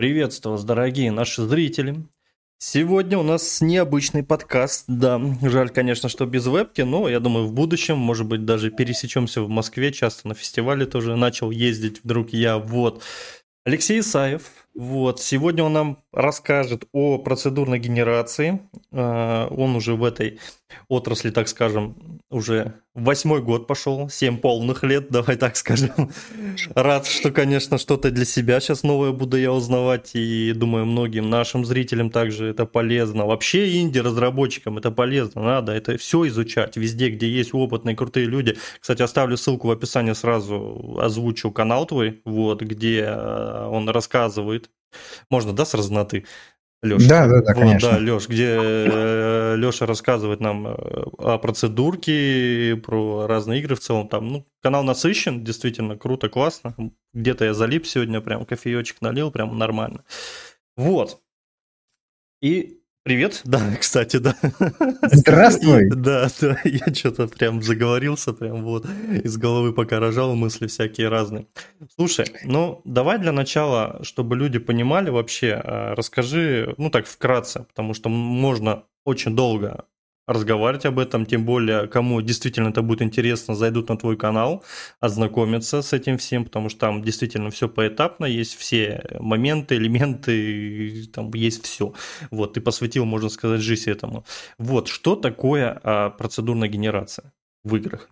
Приветствую вас, дорогие наши зрители. Сегодня у нас необычный подкаст. Да, жаль, конечно, что без вебки, но я думаю, в будущем, может быть, даже пересечемся в Москве, часто на фестивале тоже начал ездить, вдруг я, вот. Алексей Исаев, вот, сегодня он нам расскажет о процедурной генерации. А, он уже в этой отрасли, так скажем, уже восьмой год пошел, семь полных лет, давай так скажем. Рад, что, конечно, что-то для себя сейчас новое буду я узнавать, и думаю, многим нашим зрителям также это полезно. Вообще инди-разработчикам это полезно, надо это все изучать, везде, где есть опытные, крутые люди. Кстати, оставлю ссылку в описании сразу, озвучу канал твой, вот, где э, он рассказывает, можно, да, с разноты? Леша. Да, да, да, конечно. да, Леш, где Леша рассказывает нам э, о процедурке, про разные игры в целом. Там, ну, канал насыщен, действительно круто, классно. Где-то я залип сегодня, прям кофеечек налил, прям нормально. Вот. И Привет, да, кстати, да. Здравствуй. Да, да, я что-то прям заговорился, прям вот из головы пока рожал мысли всякие разные. Слушай, ну давай для начала, чтобы люди понимали вообще, а, расскажи, ну так вкратце, потому что можно очень долго разговаривать об этом, тем более, кому действительно это будет интересно, зайдут на твой канал, ознакомятся с этим всем, потому что там действительно все поэтапно, есть все моменты, элементы, там есть все. Вот, ты посвятил, можно сказать, жизнь этому. Вот, что такое а, процедурная генерация в играх?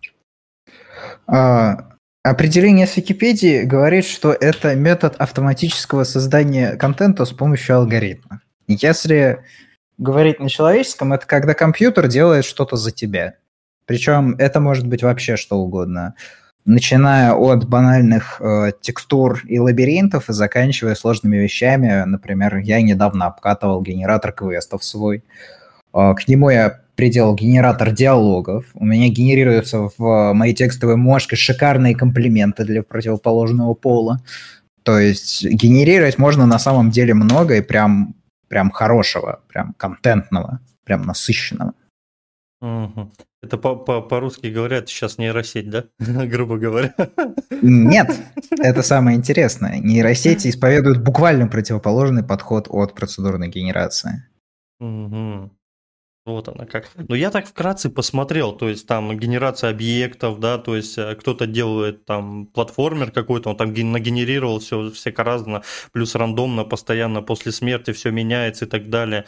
А, определение с Википедии говорит, что это метод автоматического создания контента с помощью алгоритма. Если говорить на человеческом, это когда компьютер делает что-то за тебя. Причем это может быть вообще что угодно. Начиная от банальных э, текстур и лабиринтов и заканчивая сложными вещами. Например, я недавно обкатывал генератор квестов свой. Э, к нему я приделал генератор диалогов. У меня генерируются в моей текстовой мошке шикарные комплименты для противоположного пола. То есть генерировать можно на самом деле много и прям прям хорошего, прям контентного, прям насыщенного. Угу. Это по-русски -по говорят сейчас нейросеть, да? Грубо говоря. Нет, это самое интересное. Нейросети исповедуют буквально противоположный подход от процедурной генерации. Угу. Вот она как. Но я так вкратце посмотрел, то есть там генерация объектов, да, то есть э, кто-то делает там платформер какой-то, он там нагенерировал все всяко разно, плюс рандомно, постоянно после смерти все меняется и так далее.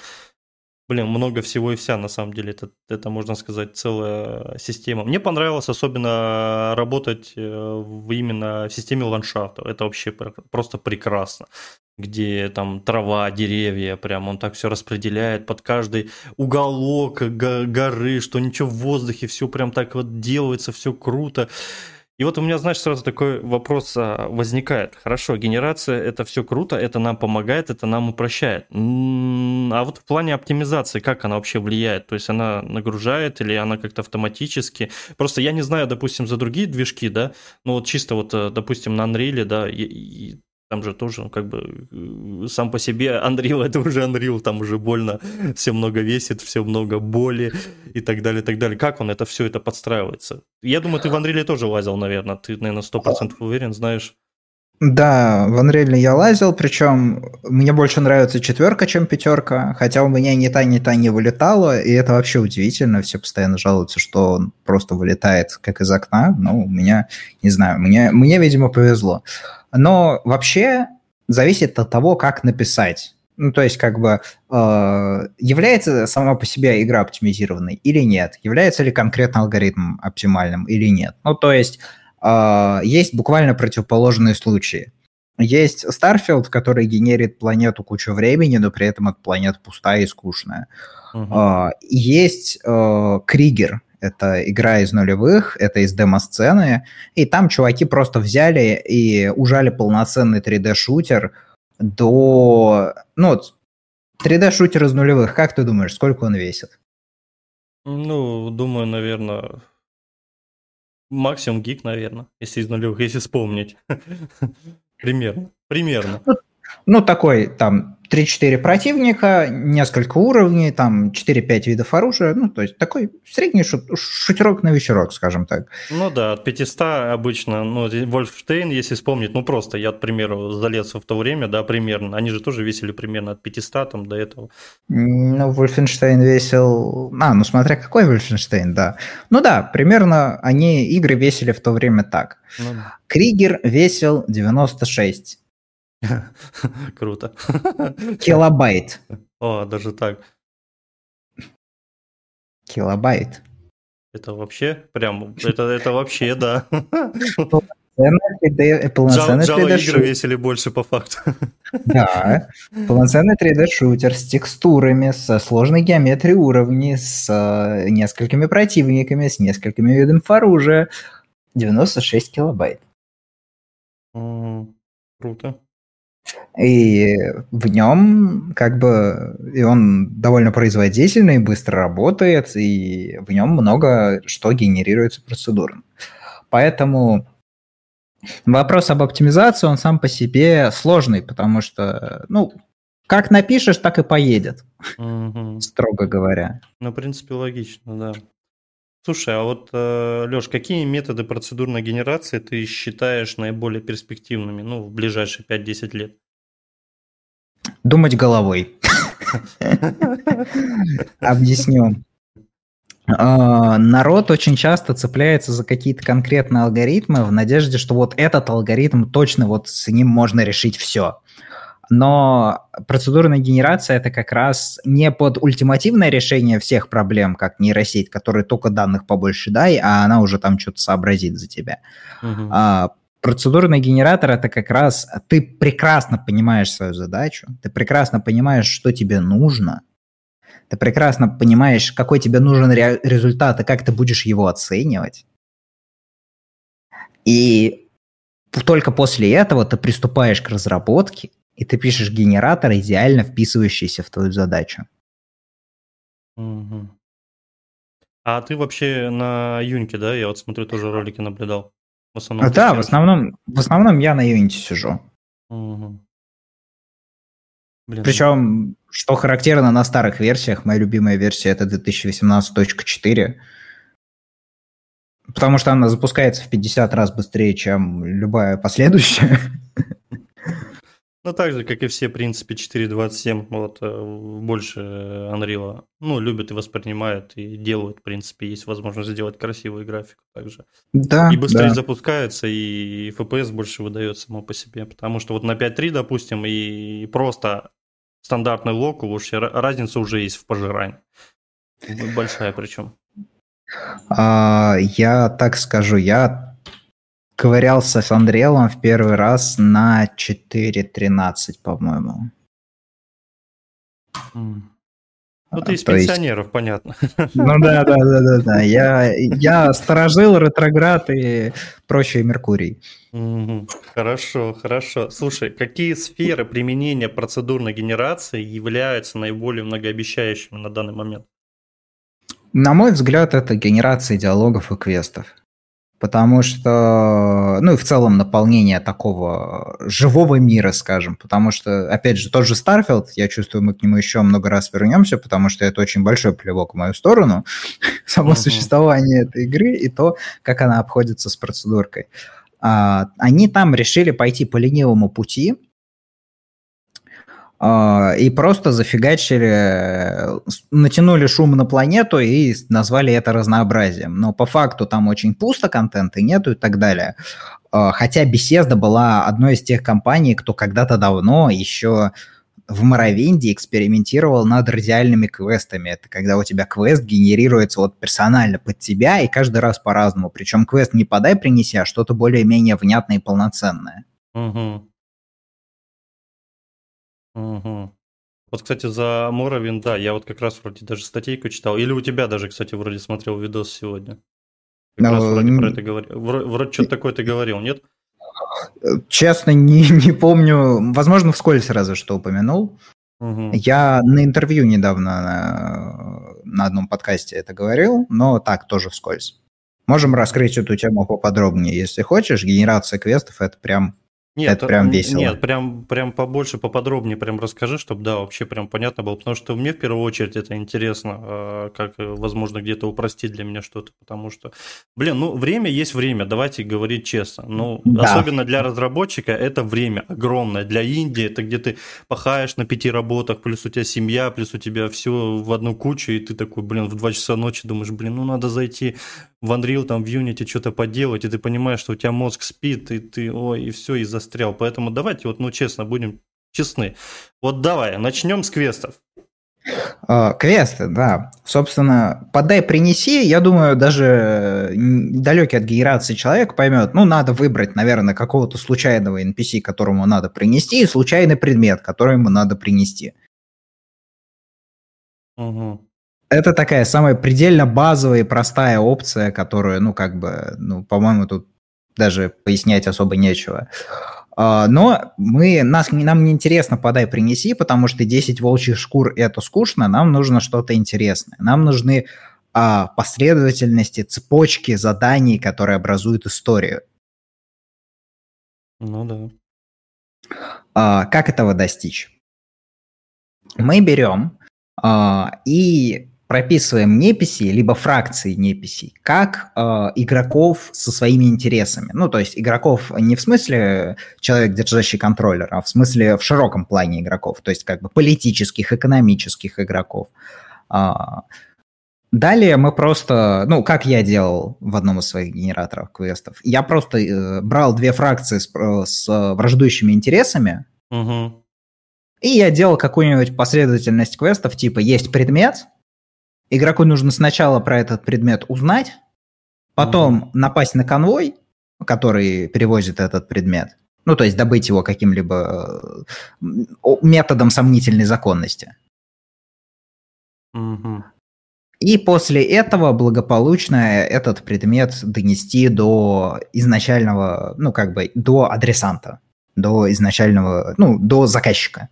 Блин, много всего и вся, на самом деле, это, это, можно сказать, целая система. Мне понравилось особенно работать э, в именно в системе ландшафта. Это вообще просто прекрасно где там трава, деревья, прям он так все распределяет под каждый уголок горы, что ничего в воздухе, все прям так вот делается, все круто. И вот у меня, знаешь, сразу такой вопрос а, возникает. Хорошо, генерация это все круто, это нам помогает, это нам упрощает. А вот в плане оптимизации, как она вообще влияет? То есть она нагружает или она как-то автоматически? Просто я не знаю, допустим, за другие движки, да, ну вот чисто вот, э, допустим, на Unreal, да, там же тоже, ну, как бы, э, сам по себе Unreal это уже Unreal, там уже больно, все много весит, все много боли и так далее, и так далее. Как он это все это подстраивается? Я думаю, ты в Unreal тоже лазил, наверное, ты, наверное, сто процентов уверен, знаешь. Да, в Unreal я лазил, причем мне больше нравится четверка, чем пятерка, хотя у меня ни та, ни та не вылетала, и это вообще удивительно, все постоянно жалуются, что он просто вылетает как из окна, но у меня, не знаю, мне, мне видимо, повезло. Но вообще зависит от того, как написать. Ну, то есть, как бы, э, является сама по себе игра оптимизированной или нет? Является ли конкретно алгоритм оптимальным или нет? Ну, то есть, есть буквально противоположные случаи. Есть Starfield, который генерит планету кучу времени, но при этом эта планета пустая и скучная. Uh-huh. Есть э, Кригер, это игра из нулевых, это из демо-сцены, и там чуваки просто взяли и ужали полноценный 3D-шутер до... Ну, 3D-шутер из нулевых, как ты думаешь, сколько он весит? Ну, думаю, наверное, максимум гиг, наверное, если из нулевых, если вспомнить. Примерно. Примерно. Ну, такой там 3-4 противника, несколько уровней, там 4-5 видов оружия. Ну, то есть такой средний шут, шутерок на вечерок, скажем так. Ну да, от 500 обычно, ну, Вольфштейн, если вспомнить, ну просто, я, к примеру, залез в то время, да, примерно, они же тоже весили примерно от 500 там до этого. Ну, Вольфенштейн весил... А, ну смотря какой Вольфенштейн, да. Ну да, примерно они, игры весили в то время так. Ну... Кригер весил 96. Круто. Килобайт. О, даже так. Килобайт. Это вообще прям, это, это вообще, да. Полноценный 3D, игры весили больше по факту. Да, полноценный 3D-шутер с текстурами, со сложной геометрией уровней, с э, несколькими противниками, с несколькими видами оружия. 96 килобайт. Круто. И в нем как бы и он довольно производительный, быстро работает, и в нем много что генерируется процедурно. Поэтому вопрос об оптимизации, он сам по себе сложный, потому что, ну, как напишешь, так и поедет, угу. строго говоря. Ну, в принципе, логично, да. Слушай, а вот, э, Леш, какие методы процедурной генерации ты считаешь наиболее перспективными, ну, в ближайшие 5-10 лет? Думать головой. Объясню. А, народ очень часто цепляется за какие-то конкретные алгоритмы в надежде, что вот этот алгоритм точно вот с ним можно решить все. Но процедурная генерация это как раз не под ультимативное решение всех проблем, как нейросеть, которой только данных побольше дай, а она уже там что-то сообразит за тебя. Uh-huh. А, процедурный генератор это как раз ты прекрасно понимаешь свою задачу, ты прекрасно понимаешь, что тебе нужно, ты прекрасно понимаешь, какой тебе нужен ре- результат и как ты будешь его оценивать. И только после этого ты приступаешь к разработке, и ты пишешь генератор, идеально вписывающийся в твою задачу. Угу. А ты вообще на Юньке, да? Я вот смотрю, тоже ролики наблюдал. В основном. А, да, в основном, в основном я на Unity сижу. Угу. Блин. Причем, что характерно на старых версиях, моя любимая версия это 2018.4, потому что она запускается в 50 раз быстрее, чем любая последующая. Ну, так же, как и все, в принципе, 4.27, вот, э, больше Unreal, ну, любят и воспринимают, и делают, в принципе, есть возможность сделать красивую графику также. Да, И быстрее да. запускается, и FPS больше выдает само по себе, потому что вот на 5.3, допустим, и просто стандартный лок, уж разница уже есть в пожирании. Большая причем. А, я так скажу, я ковырялся с Андреевым в первый раз на 4.13, по-моему. Mm. Ну, ты из То пенсионеров, есть... понятно. Ну да, да, да, да, да. Я, я сторожил, ретроград и прочие Меркурий. Хорошо, хорошо. Слушай, какие сферы применения процедурной генерации являются наиболее многообещающими на данный момент? На мой взгляд, это генерация диалогов и квестов потому что, ну и в целом наполнение такого живого мира, скажем, потому что, опять же, тот же Starfield, я чувствую, мы к нему еще много раз вернемся, потому что это очень большой плевок в мою сторону, само uh-huh. существование этой игры и то, как она обходится с процедуркой. А, они там решили пойти по ленивому пути, и просто зафигачили, натянули шум на планету и назвали это разнообразием. Но по факту там очень пусто контента нету и так далее. А, хотя Bethesda была одной из тех компаний, кто когда-то давно еще в Моровинде экспериментировал над радиальными квестами. Это когда у тебя квест генерируется вот персонально под тебя и каждый раз по-разному. Причем квест не подай, принеси, а что-то более-менее внятное и полноценное. Угу. Угу. Вот, кстати, за Моровин, да, я вот как раз вроде даже статейку читал. Или у тебя даже, кстати, вроде смотрел видос сегодня. Как раз ну, вроде про это говорил. Вроде, вроде что-то такое ты говорил, нет? Честно, не, не помню. Возможно, вскользь разве что упомянул. Угу. Я на интервью недавно на, на одном подкасте это говорил, но так, тоже вскользь. Можем раскрыть эту тему поподробнее, если хочешь. Генерация квестов – это прям Нет, это прям весело. Нет, прям, прям побольше, поподробнее прям расскажи, чтобы, да, вообще прям понятно было, потому что мне в первую очередь это интересно, а, как, э, возможно, где-то упростить для меня что-то, потому что, блин, ну, время есть время, давайте говорить честно, ну, да. особенно для разработчика это время огромное, для Индии это где ты пахаешь на пяти работах, плюс у тебя семья, плюс у тебя все в одну кучу, и ты такой, блин, в два часа ночи думаешь, блин, ну, надо зайти в Unreal, там, в Unity что-то поделать, и ты понимаешь, что у тебя мозг спит, и ты, ой, и все, и застрял. Поэтому давайте вот, ну, честно, будем честны. Вот давай, начнем с квестов. Uh, квесты, да. Собственно, подай, принеси, я думаю, даже далекий от генерации человек поймет, ну, надо выбрать, наверное, какого-то случайного NPC, которому надо принести, и случайный предмет, который ему надо принести. Угу это такая самая предельно базовая и простая опция, которую, ну, как бы, ну, по-моему, тут даже пояснять особо нечего. А, но мы, нас, нам не интересно подай, принеси, потому что 10 волчьих шкур – это скучно, нам нужно что-то интересное. Нам нужны а, последовательности, цепочки заданий, которые образуют историю. Ну да. А, как этого достичь? Мы берем а, и прописываем неписи, либо фракции неписей, как э, игроков со своими интересами. Ну, то есть игроков не в смысле человек, держащий контроллер, а в смысле в широком плане игроков, то есть как бы политических, экономических игроков. А, далее мы просто, ну, как я делал в одном из своих генераторов квестов, я просто э, брал две фракции с, э, с враждующими интересами, угу. и я делал какую-нибудь последовательность квестов, типа есть предмет, Игроку нужно сначала про этот предмет узнать, потом mm напасть на конвой, который перевозит этот предмет. Ну, то есть добыть его каким-либо э, методом сомнительной законности. mm И после этого благополучно этот предмет донести до изначального, ну, как бы, до адресанта, до изначального, ну, до заказчика.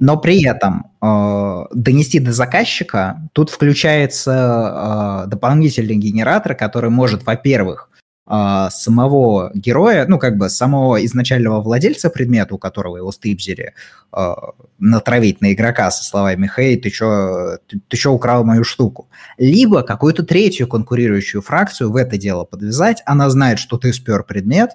Но при этом э, донести до заказчика, тут включается э, дополнительный генератор, который может, во-первых, э, самого героя, ну, как бы самого изначального владельца предмета, у которого его стыбзили, э, натравить на игрока со словами «Хей, ты чё, ты, ты чё украл мою штуку?» Либо какую-то третью конкурирующую фракцию в это дело подвязать, она знает, что ты спер предмет,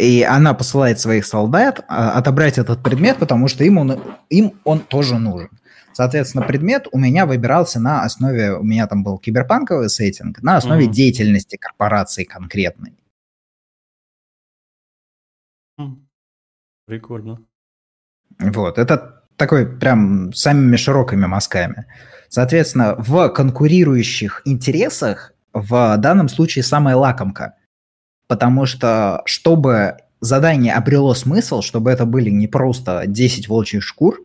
и она посылает своих солдат а, отобрать этот предмет, потому что им он, им он тоже нужен. Соответственно, предмет у меня выбирался на основе, у меня там был киберпанковый сеттинг, на основе mm-hmm. деятельности корпорации конкретной. Прикольно. Вот, это такой прям самыми широкими мазками. Соответственно, в конкурирующих интересах в данном случае самая лакомка – потому что чтобы задание обрело смысл, чтобы это были не просто 10 волчьих шкур,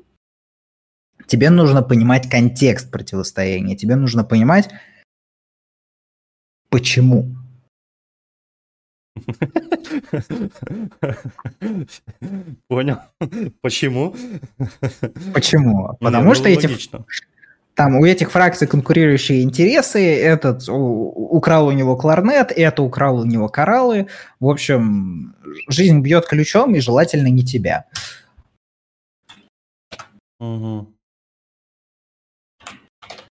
тебе нужно понимать контекст противостояния, тебе нужно понимать, почему. Понял. Почему? Почему? Потому ну, что эти, там у этих фракций конкурирующие интересы, этот украл у него кларнет, это украл у него кораллы. В общем, жизнь бьет ключом, и желательно не тебя. Угу.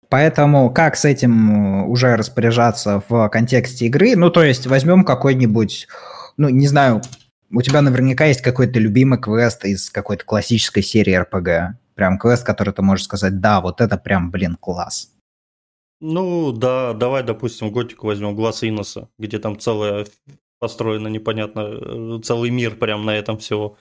Поэтому как с этим э, уже распоряжаться в контексте игры? Ну, то есть возьмем какой-нибудь, ну, не знаю, у тебя наверняка есть какой-то любимый квест из какой-то классической серии RPG. Прям квест, который ты можешь сказать, да, вот это прям, блин, класс. Ну, да, давай, допустим, Готику возьмем, Глаз Иноса, где там целая построена непонятно, э, целый мир прям на этом всего.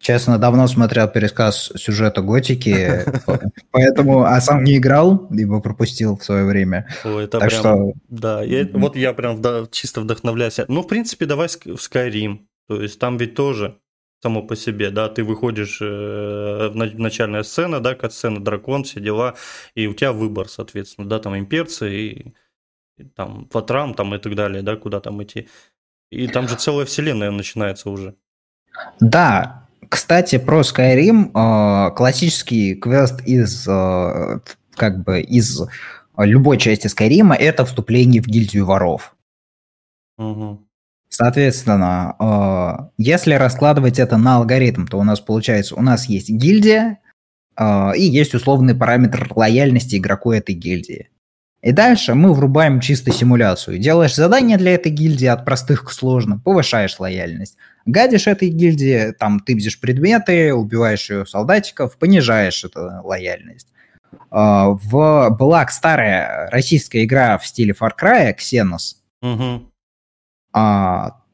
Честно, давно смотрел пересказ сюжета Готики, поэтому, а сам не играл, либо пропустил в свое время. Это так прям, что... да, я, вот я прям чисто вдохновляюсь. Ну, в принципе, давай в Skyrim, то есть там ведь тоже само по себе, да, ты выходишь э, в начальная сцена, да, как сцена дракон, все дела, и у тебя выбор, соответственно, да, там имперцы и, и там Ватрам, там и так далее, да, куда там идти. И там же целая вселенная начинается уже. Да, кстати, про Skyrim, э, классический квест из, э, как бы, из любой части Skyrim это вступление в гильдию воров. Угу. Соответственно, э, если раскладывать это на алгоритм, то у нас получается, у нас есть гильдия, э, и есть условный параметр лояльности игроку этой гильдии. И дальше мы врубаем чисто симуляцию. Делаешь задание для этой гильдии от простых к сложным, повышаешь лояльность. Гадишь этой гильдии, там тыбзишь предметы, убиваешь ее солдатиков, понижаешь эту лояльность. А, в, была старая российская игра в стиле Far Cry, Xenos. Угу.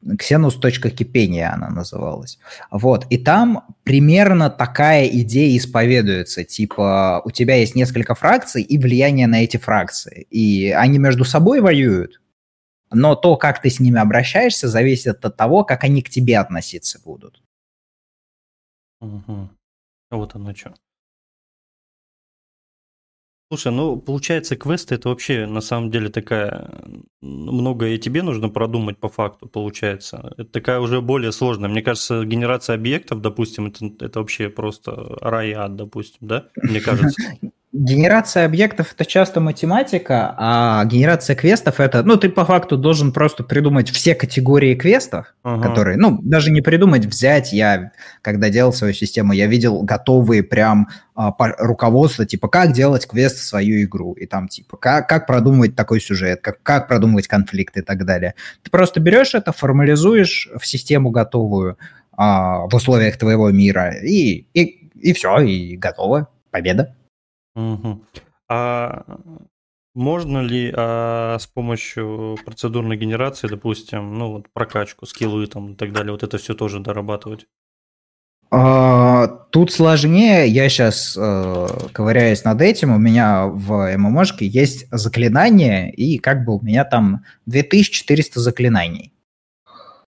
Xenos.кипения она называлась. Вот. И там примерно такая идея исповедуется. Типа, у тебя есть несколько фракций и влияние на эти фракции. И они между собой воюют. Но то, как ты с ними обращаешься, зависит от того, как они к тебе относиться будут. Угу. Вот оно что. Слушай, ну, получается, квесты это вообще на самом деле такая... Много и тебе нужно продумать по факту, получается. Это такая уже более сложная. Мне кажется, генерация объектов, допустим, это, это вообще просто рай и ад, допустим, да? Мне кажется. Генерация объектов это часто математика, а генерация квестов это, ну, ты по факту должен просто придумать все категории квестов, ага. которые, ну, даже не придумать, взять. Я, когда делал свою систему, я видел готовые прям а, руководство, типа, как делать квест в свою игру, и там, типа, как, как продумывать такой сюжет, как, как продумывать конфликты и так далее. Ты просто берешь это, формализуешь в систему готовую а, в условиях твоего мира, и, и, и все, и готово, победа. Угу. А можно ли а, с помощью процедурной генерации, допустим, ну вот прокачку, скиллы там и так далее, вот это все тоже дорабатывать? А, тут сложнее. Я сейчас э, ковыряюсь над этим. У меня в ММОшке есть заклинание, и как бы у меня там 2400 заклинаний.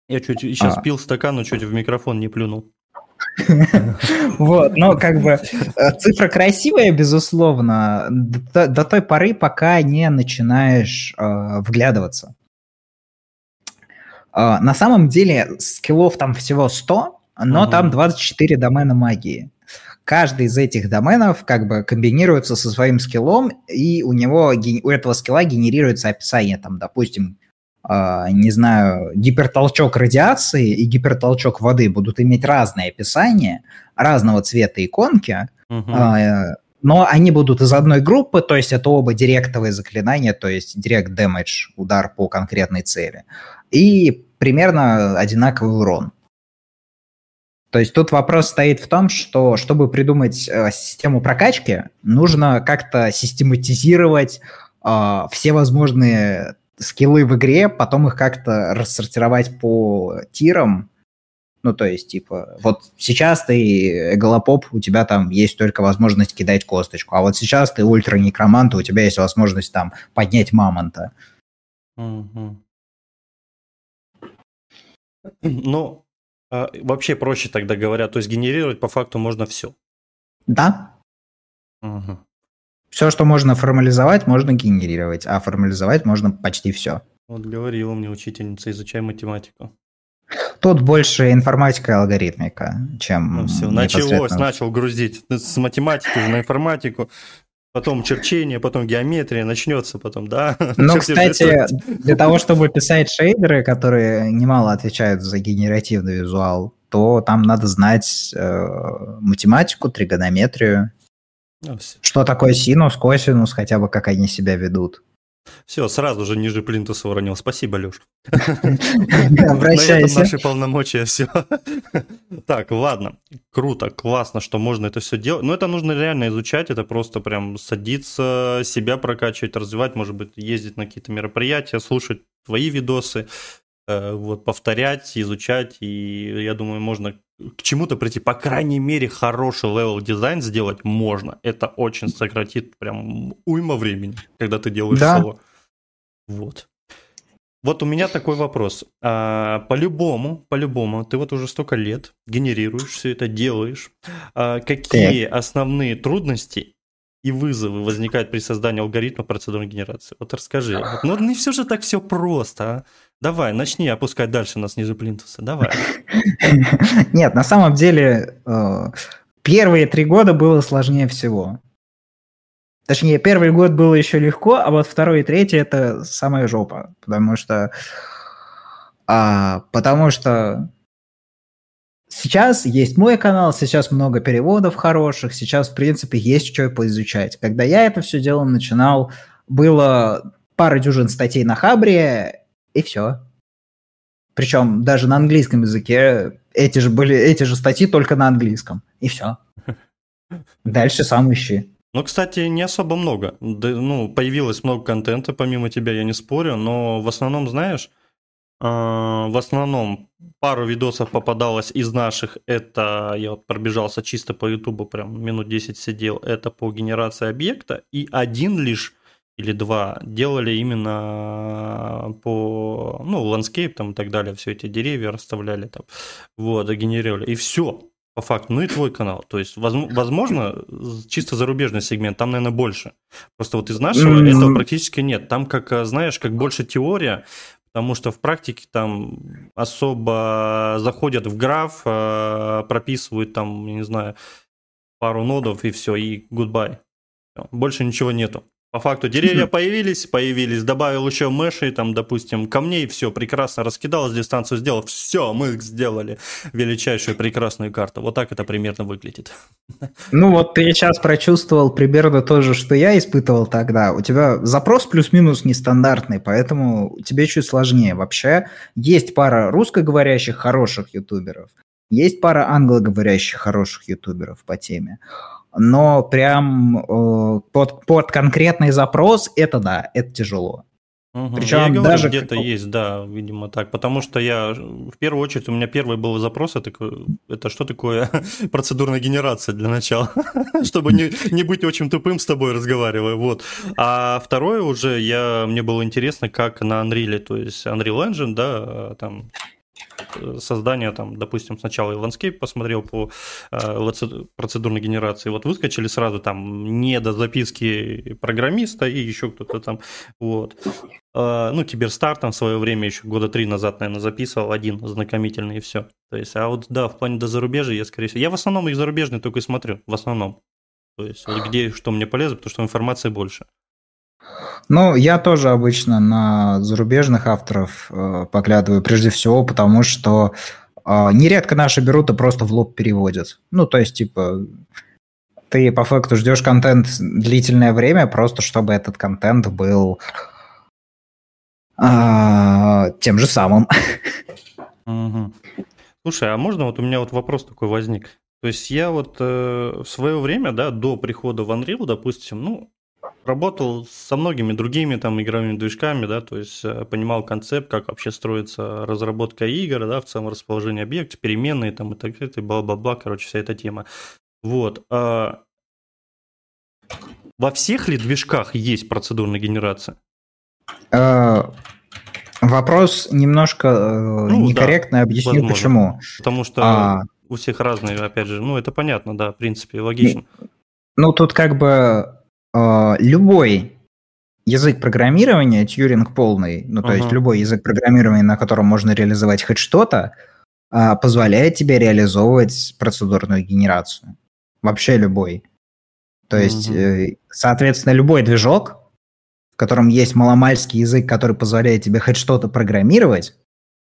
Я чуть сейчас а. пил стакан, но чуть в микрофон не плюнул. Вот, но как бы э, цифра красивая, безусловно, до, той поры, пока не начинаешь э, вглядываться. Э, на самом деле скиллов там всего 100, но там 24 домена магии. Каждый из этих доменов как бы комбинируется со своим скиллом, и у него у этого скилла генерируется описание, там, допустим, не знаю, гипертолчок радиации и гипертолчок воды будут иметь разные описания, разного цвета иконки, угу. но они будут из одной группы, то есть это оба директовые заклинания, то есть директ damage, удар по конкретной цели, и примерно одинаковый урон. То есть тут вопрос стоит в том, что чтобы придумать э, систему прокачки, нужно как-то систематизировать э, все возможные скиллы в игре, потом их как-то рассортировать по тирам. Ну, то есть, типа, вот сейчас ты голопоп, у тебя там есть только возможность кидать косточку, а вот сейчас ты ультра-некромант, у тебя есть возможность там поднять мамонта. Угу. Ну, а, вообще проще тогда говоря, то есть генерировать по факту можно все. Да. Угу. Все, что можно формализовать, можно генерировать, а формализовать можно почти все. Вот говорила мне учительница, изучай математику. Тут больше информатика и алгоритмика, чем Ну все, началось, начал грузить с математики на информатику, потом черчение, потом геометрия, начнется потом, да? Ну, кстати, для того, чтобы писать шейдеры, которые немало отвечают за генеративный визуал, то там надо знать э, математику, тригонометрию Что такое синус, косинус, хотя бы как они себя ведут. Все, сразу же ниже плинтуса уронил. Спасибо, Леш. Обращайся. На наши полномочия все. Так, ладно. Круто, классно, что можно это все делать. Но это нужно реально изучать. Это просто прям садиться, себя прокачивать, развивать, может быть, ездить на какие-то мероприятия, слушать твои видосы, вот, повторять, изучать. И я думаю, можно к чему-то прийти, по крайней мере, хороший левел дизайн сделать можно. Это очень сократит прям уйма времени, когда ты делаешь да. соло. Вот. Вот у меня такой вопрос. А, по-любому, по-любому, ты вот уже столько лет генерируешь все это, делаешь. А, какие так. основные трудности и вызовы возникают при создании алгоритма процедурной генерации? Вот расскажи. Вот, ну, не все же так все просто. А? Давай, начни опускать дальше нас ниже плинтуса. Давай. Нет, на самом деле э, первые три года было сложнее всего. Точнее, первый год было еще легко, а вот второй и третий это самая жопа. Потому что А, потому что сейчас есть мой канал, сейчас много переводов хороших, сейчас, в принципе, есть что поизучать. Когда я это все дело начинал, было пара дюжин статей на Хабре, и все. Причем даже на английском языке эти же были эти же статьи только на английском. И все. Дальше сам ищи. Ну, кстати, не особо много. Да, ну, появилось много контента, помимо тебя, я не спорю, но в основном, знаешь, э, в основном пару видосов попадалось из наших. Это я вот пробежался чисто по Ютубу, прям минут 10 сидел. Это по генерации объекта. И один лишь или два делали именно по, ну, landscape там и так далее, все эти деревья расставляли там, вот, генерировали, и все, по факту, ну и твой канал. То есть, возможно, чисто зарубежный сегмент, там, наверное, больше. Просто вот из нашего этого практически нет. Там, как, э, знаешь, как больше теория, потому что в практике там особо заходят в граф, э, прописывают там, не знаю, пару нодов и все, и goodbye. Больше ничего нету. По факту деревья появились, появились, добавил еще мыши, там, допустим, камней, все, прекрасно раскидалось, дистанцию сделал, все, мы сделали величайшую прекрасную карту. Вот так это примерно выглядит. Ну вот ты сейчас прочувствовал примерно то же, что я испытывал тогда. У тебя запрос плюс-минус нестандартный, поэтому тебе чуть сложнее. Вообще есть пара русскоговорящих хороших ютуберов, есть пара англоговорящих хороших ютуберов по теме но прям э, под, под конкретный запрос это да, это тяжело. Угу. Причем я говорю, даже где-то как... есть, да, видимо так, потому что я в первую очередь у меня первый был запрос, это, это что такое процедурная генерация для начала, чтобы не, не быть очень тупым с тобой разговаривая, вот. А второе уже я мне было интересно, как на Unreal, то есть Unreal Engine, да, там создания, там, допустим, сначала и Landscape посмотрел по э, процедурной генерации, вот выскочили сразу там не до записки программиста и еще кто-то там, вот. Э, ну, Киберстар там в свое время еще года три назад, наверное, записывал один знакомительный и все. То есть, а вот да, в плане до зарубежья я, скорее всего, я в основном их зарубежные только и смотрю, в основном. То есть, где что мне полезно, потому что информации больше. Ну, я тоже обычно на зарубежных авторов э, поглядываю, прежде всего, потому что э, нередко наши берут и просто в лоб переводят. Ну, то есть, типа, ты по факту ждешь контент длительное время, просто чтобы этот контент был э, тем же самым. Угу. Слушай, а можно вот у меня вот вопрос такой возник? То есть я вот э, в свое время, да, до прихода в Unreal, допустим, ну, Работал со многими другими там игровыми движками, да, то есть э, понимал концепт, как вообще строится разработка игр, да, в целом расположение объектов, переменные там и так далее, бла-бла-бла, короче, вся эта тема. Вот. А во всех ли движках есть процедурная генерация? А, вопрос немножко э, ну, некорректно, да, объясню возможно. почему. Потому что а... у всех разные, опять же, ну это понятно, да, в принципе, логично. Ну, тут как бы любой язык программирования, Тьюринг полный, ну, то uh-huh. есть любой язык программирования, на котором можно реализовать хоть что-то, а, позволяет тебе реализовывать процедурную генерацию. Вообще любой. То есть, uh-huh. соответственно, любой движок, в котором есть маломальский язык, который позволяет тебе хоть что-то программировать,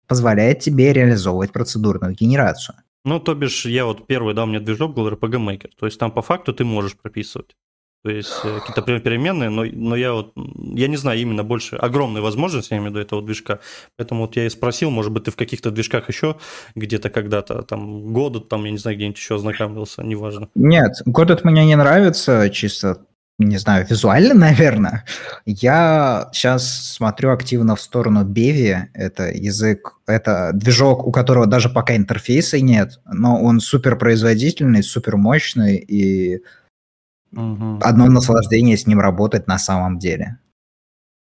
позволяет тебе реализовывать процедурную генерацию. Ну, то бишь, я вот первый, да, у меня движок был RPG Maker. То есть там по факту ты можешь прописывать. То есть э, какие-то переменные, но, но я вот, я не знаю, именно больше, огромные возможности, я имею в виду, этого движка. Поэтому вот я и спросил, может быть, ты в каких-то движках еще где-то когда-то, там, году, там, я не знаю, где-нибудь еще ознакомился, неважно. Нет, Godot мне не нравится, чисто, не знаю, визуально, наверное. Я сейчас смотрю активно в сторону Bevi, это язык, это движок, у которого даже пока интерфейса нет, но он супер производительный, супер мощный и Угу. Одно наслаждение с ним работать на самом деле.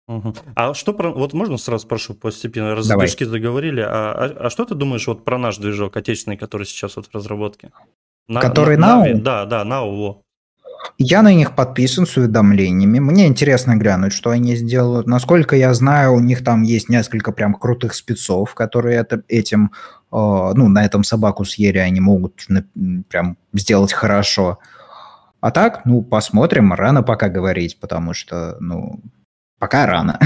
Угу. А что про... Вот можно сразу спрошу постепенно, раз Давай. движки заговорили, а, а, а что ты думаешь вот про наш движок отечественный, который сейчас вот в разработке? На, который на, Now? Да, да, Now, во. Я на них подписан с уведомлениями. Мне интересно глянуть, что они сделают. Насколько я знаю, у них там есть несколько прям крутых спецов, которые это, этим, э, ну, на этом собаку съели, они могут на, прям сделать хорошо. А так, ну, посмотрим, рано пока говорить, потому что, ну, пока рано.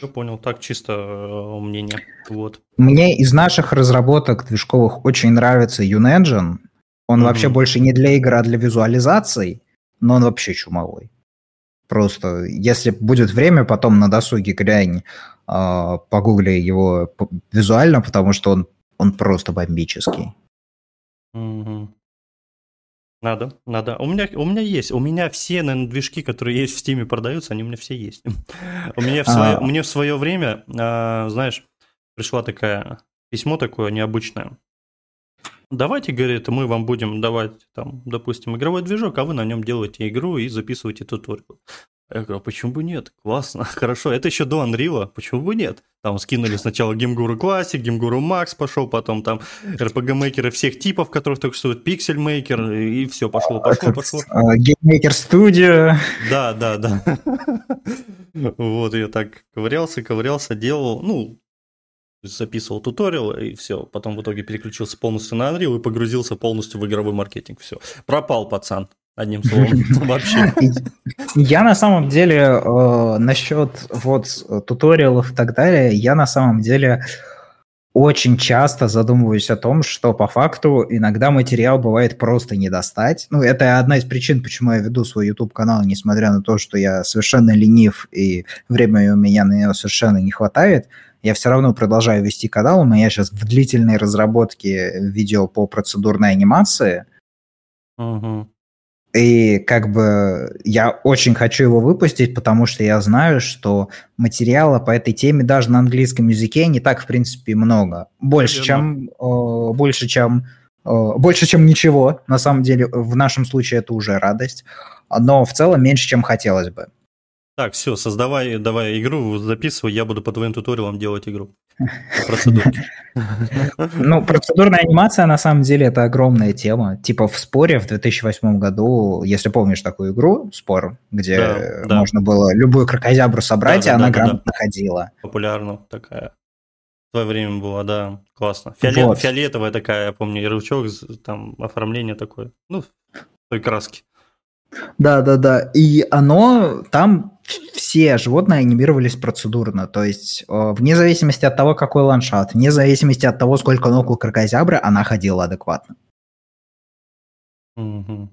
Я понял, так чисто э, мнение. Вот. Мне из наших разработок движковых очень нравится Unengine. Он mm-hmm. вообще больше не для игр, а для визуализаций, но он вообще чумовой. Просто, если будет время, потом на досуге глянь, э, погугли его визуально, потому что он, он просто бомбический. Mm-hmm. Надо, надо. У меня, у меня есть. У меня все, наверное, движки, которые есть в Стиме, продаются, они у меня все есть. У меня в свое, мне в свое время, а, знаешь, пришла такая письмо такое необычное. Давайте, говорит, мы вам будем давать, там, допустим, игровой движок, а вы на нем делаете игру и записываете туториал. Я говорю, а почему бы нет? Классно, хорошо. Это еще до Unreal, почему бы нет? Там скинули сначала Гимгуру Classic, Гимгуру Max пошел, потом там RPG-мейкеры всех типов, которых только что Pixel Maker, и все, пошло, пошло, пошло. GameMaker Studio. Да, да, да. Вот, я так ковырялся, ковырялся, делал, ну, записывал туториал, и все. Потом в итоге переключился полностью на Unreal и погрузился полностью в игровой маркетинг. Все. Пропал пацан. Одним словом, вообще. Я на самом деле э, насчет вот туториалов и так далее, я на самом деле очень часто задумываюсь о том, что по факту иногда материал бывает просто не достать. Ну, это одна из причин, почему я веду свой YouTube-канал, несмотря на то, что я совершенно ленив и времени у меня на него совершенно не хватает. Я все равно продолжаю вести канал. У меня сейчас в длительной разработке видео по процедурной анимации. Угу. И как бы я очень хочу его выпустить, потому что я знаю, что материала по этой теме даже на английском языке не так, в принципе, много. Больше, чем, э, больше, чем, э, больше, чем ничего. На самом деле, в нашем случае это уже радость. Но в целом меньше, чем хотелось бы. Так, все, создавай, давай игру, записывай, я буду по твоим туториалам делать игру. Процедурки. Ну, процедурная анимация, на самом деле, это огромная тема. Типа в споре в 2008 году, если помнишь такую игру, спор, где да, да. можно было любую крокозябру собрать, да, да, и она да, грамотно да. ходила. Популярно такая. В свое время была, да, классно. Фиолет, вот. Фиолетовая такая, я помню, ярлычок, там оформление такое. Ну, той краски. Да, да, да. И оно там все животные анимировались процедурно. То есть, э, вне зависимости от того, какой ландшафт, вне зависимости от того, сколько ног у крокозябры, она ходила адекватно. Угу.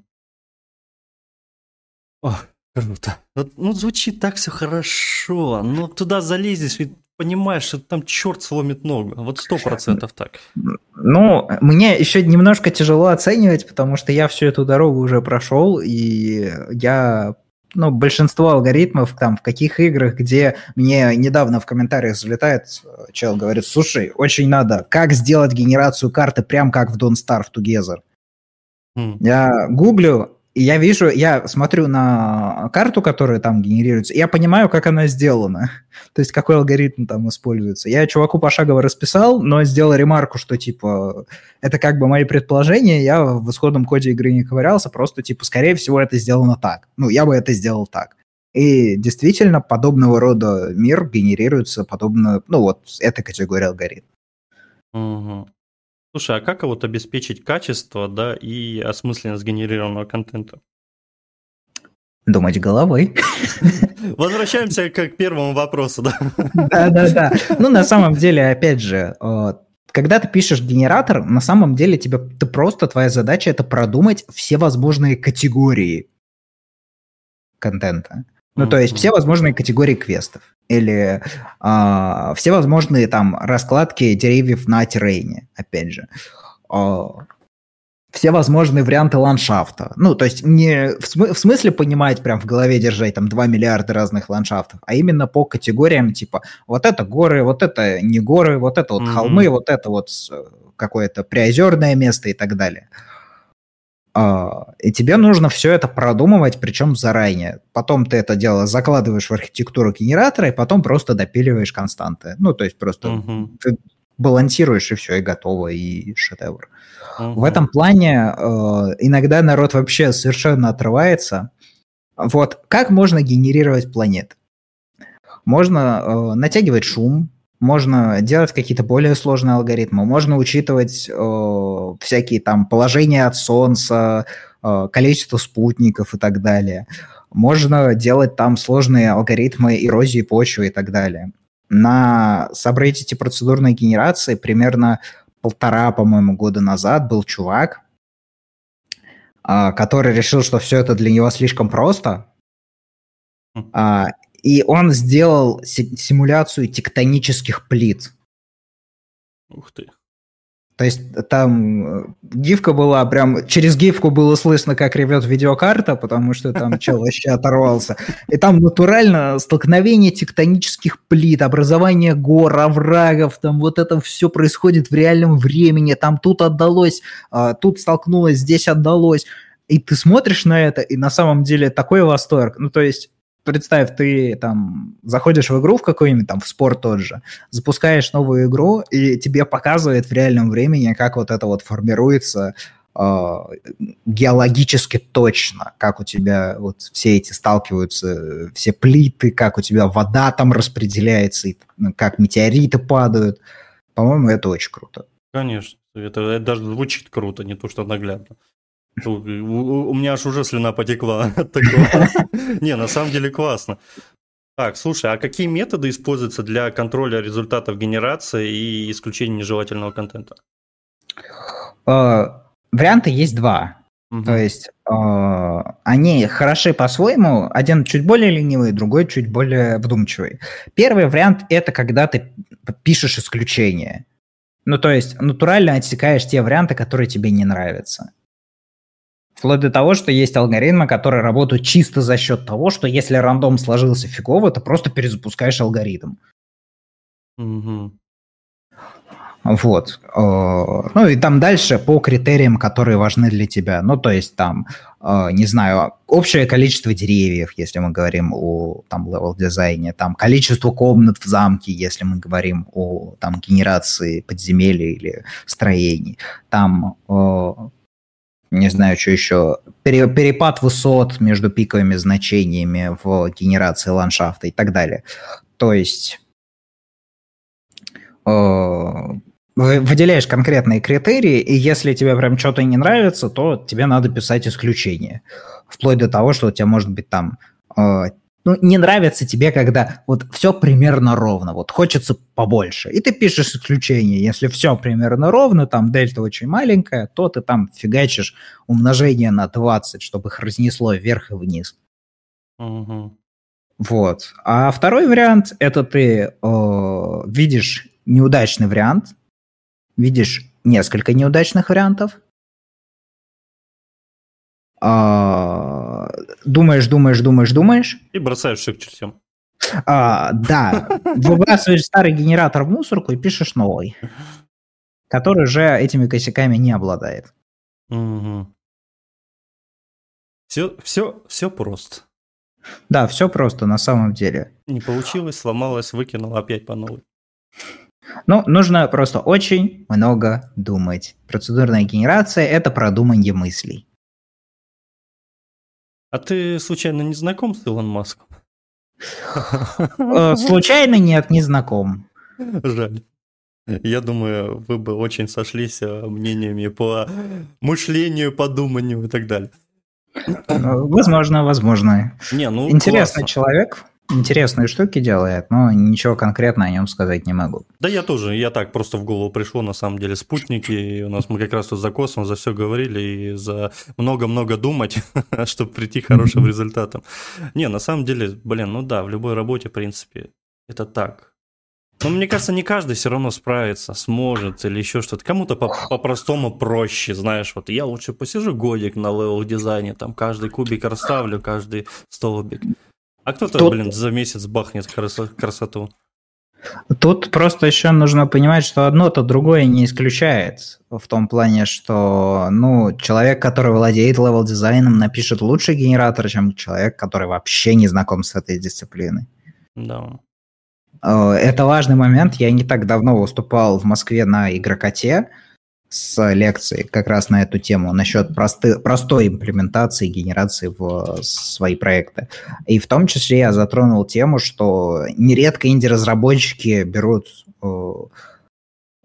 О, круто. Ну, звучит так все хорошо. Но туда залезешь, ведь понимаешь, что там черт сломит ногу. Вот сто процентов так. Ну, мне еще немножко тяжело оценивать, потому что я всю эту дорогу уже прошел, и я ну, большинство алгоритмов там в каких играх, где мне недавно в комментариях залетает чел, говорит, слушай, очень надо, как сделать генерацию карты прям как в Don't Starve Together. Mm. Я гуглю, и я вижу, я смотрю на карту, которая там генерируется, и я понимаю, как она сделана. То есть какой алгоритм там используется. Я чуваку пошагово расписал, но сделал ремарку, что типа это как бы мои предположения, я в исходном коде игры не ковырялся, просто типа скорее всего это сделано так. Ну, я бы это сделал так. И действительно, подобного рода мир генерируется подобно, ну вот, этой категории алгоритм. Угу. Слушай, а как вот обеспечить качество, да, и осмысленность генерированного контента? Думать головой. Возвращаемся к первому вопросу, да? Да-да-да. Ну, на самом деле, опять же, э, когда ты пишешь генератор, на самом деле тебе ты просто твоя задача это продумать все возможные категории контента. Ну, то есть все возможные категории квестов или э, все возможные там раскладки деревьев на террейне, опять же. Э, все возможные варианты ландшафта. Ну, то есть не в, смы- в смысле понимать, прям в голове держать там 2 миллиарда разных ландшафтов, а именно по категориям, типа, вот это горы, вот это не горы, вот это вот mm-hmm. холмы, вот это вот какое-то приозерное место и так далее. А, и тебе нужно все это продумывать, причем заранее. Потом ты это дело закладываешь в архитектуру генератора, и потом просто допиливаешь константы. Ну, то есть просто угу. ты балансируешь, и все, и готово, и шедевр. Угу. В этом плане э, иногда народ вообще совершенно отрывается. Вот как можно генерировать планеты? Можно э, натягивать шум, можно делать какие-то более сложные алгоритмы, можно учитывать э, всякие там положения от Солнца, э, количество спутников и так далее. можно делать там сложные алгоритмы эрозии почвы и так далее. На сабреддите процедурной генерации примерно полтора, по-моему, года назад был чувак, а, который решил, что все это для него слишком просто, хм. а, и он сделал симуляцию тектонических плит. Ух ты. То есть там э, гифка была прям... Через гифку было слышно, как ревет видеокарта, потому что там чел вообще оторвался. И там натурально столкновение тектонических плит, образование гор, оврагов, там вот это все происходит в реальном времени. Там тут отдалось, а, тут столкнулось, здесь отдалось. И ты смотришь на это, и на самом деле такой восторг. Ну, то есть представь, ты там заходишь в игру в какую-нибудь, там, в спорт тот же, запускаешь новую игру, и тебе показывает в реальном времени, как вот это вот формируется э, геологически точно, как у тебя вот все эти сталкиваются, все плиты, как у тебя вода там распределяется, и, ну, как метеориты падают. По-моему, это очень круто. Конечно. Это, это даже звучит круто, не то что наглядно. У, у, меня аж уже слюна потекла от такого. Не, на самом деле классно. Так, слушай, а какие методы используются для контроля результатов генерации и исключения нежелательного контента? А, варианты есть два. Угу. То есть э, они хороши по-своему. Один чуть более ленивый, другой чуть более вдумчивый. Первый вариант это когда ты пишешь исключение. Ну, то есть натурально отсекаешь те варианты, которые тебе не нравятся. Вплоть до того, что есть алгоритмы, которые работают чисто за счет того, что если рандом сложился фигово, то просто перезапускаешь алгоритм. Угу. Вот. Э, ну и там дальше по критериям, которые важны для тебя. Ну, то есть там, э, не знаю, общее количество деревьев, если мы говорим о там level дизайне, там количество комнат в замке, если мы говорим о там генерации подземелья или строений, там э, не знаю, что еще, перепад высот между пиковыми значениями в генерации ландшафта и так далее. То есть э, выделяешь конкретные критерии, и если тебе прям что-то не нравится, то тебе надо писать исключение. Вплоть до того, что у тебя может быть там э, ну, не нравится тебе, когда вот все примерно ровно, вот хочется побольше. И ты пишешь исключение. Если все примерно ровно, там дельта очень маленькая, то ты там фигачишь умножение на 20, чтобы их разнесло вверх и вниз. Угу. Вот. А второй вариант – это ты э, видишь неудачный вариант, видишь несколько неудачных вариантов, а, думаешь, думаешь, думаешь, думаешь. И бросаешь все к чертям. А, да, выбрасываешь старый генератор в мусорку и пишешь новый, который же этими косяками не обладает. Угу. Все, все, все просто. Да, все просто на самом деле. Не получилось, сломалось, выкинул опять по новой. Ну, нужно просто очень много думать. Процедурная генерация – это продумание мыслей. А ты случайно не знаком с Илон Маском? Э, случайно нет, не знаком. Жаль. Я думаю, вы бы очень сошлись э, мнениями по мышлению, подуманию и так далее. Возможно, возможно. Не, ну, Интересный классно. человек интересные штуки делает, но ничего конкретно о нем сказать не могу. Да я тоже, я так просто в голову пришло, на самом деле, спутники, и у нас мы как раз тут за космос, за все говорили, и за много-много думать, чтобы прийти к хорошим результатам. Не, на самом деле, блин, ну да, в любой работе, в принципе, это так. Но мне кажется, не каждый все равно справится, сможет или еще что-то. Кому-то по-простому по проще, знаешь, вот я лучше посижу годик на левел дизайне, там каждый кубик расставлю, каждый столбик. А кто-то, Тут... блин, за месяц бахнет красоту. Тут просто еще нужно понимать, что одно-то другое не исключает. В том плане, что ну, человек, который владеет левел-дизайном, напишет лучший генератор, чем человек, который вообще не знаком с этой дисциплиной. Да. Э, это важный момент. Я не так давно выступал в Москве на игрокоте, с лекцией как раз на эту тему насчет просты, простой имплементации генерации в свои проекты. И в том числе я затронул тему, что нередко инди-разработчики берут э,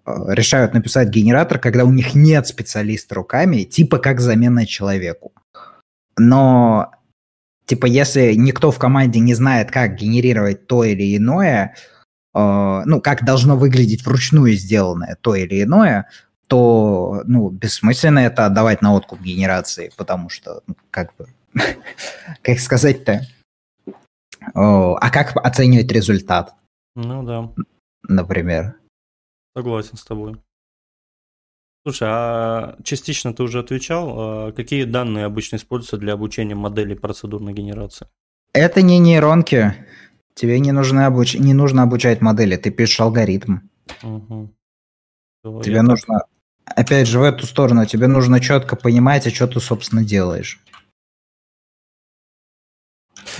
э, решают написать генератор, когда у них нет специалиста руками, типа как замена человеку. Но типа, если никто в команде не знает, как генерировать то или иное, э, ну, как должно выглядеть вручную сделанное то или иное, то, ну, бессмысленно это отдавать на откуп генерации, потому что, ну, как бы, как сказать-то, а как оценивать результат? Ну да. Например. Согласен с тобой. Слушай, а частично ты уже отвечал, а какие данные обычно используются для обучения моделей процедурной генерации? Это не нейронки. Тебе не нужно, обуч... не нужно обучать модели, ты пишешь алгоритм. Угу. Тебе нужно, опять же, в эту сторону, тебе нужно четко понимать, а что ты, собственно, делаешь.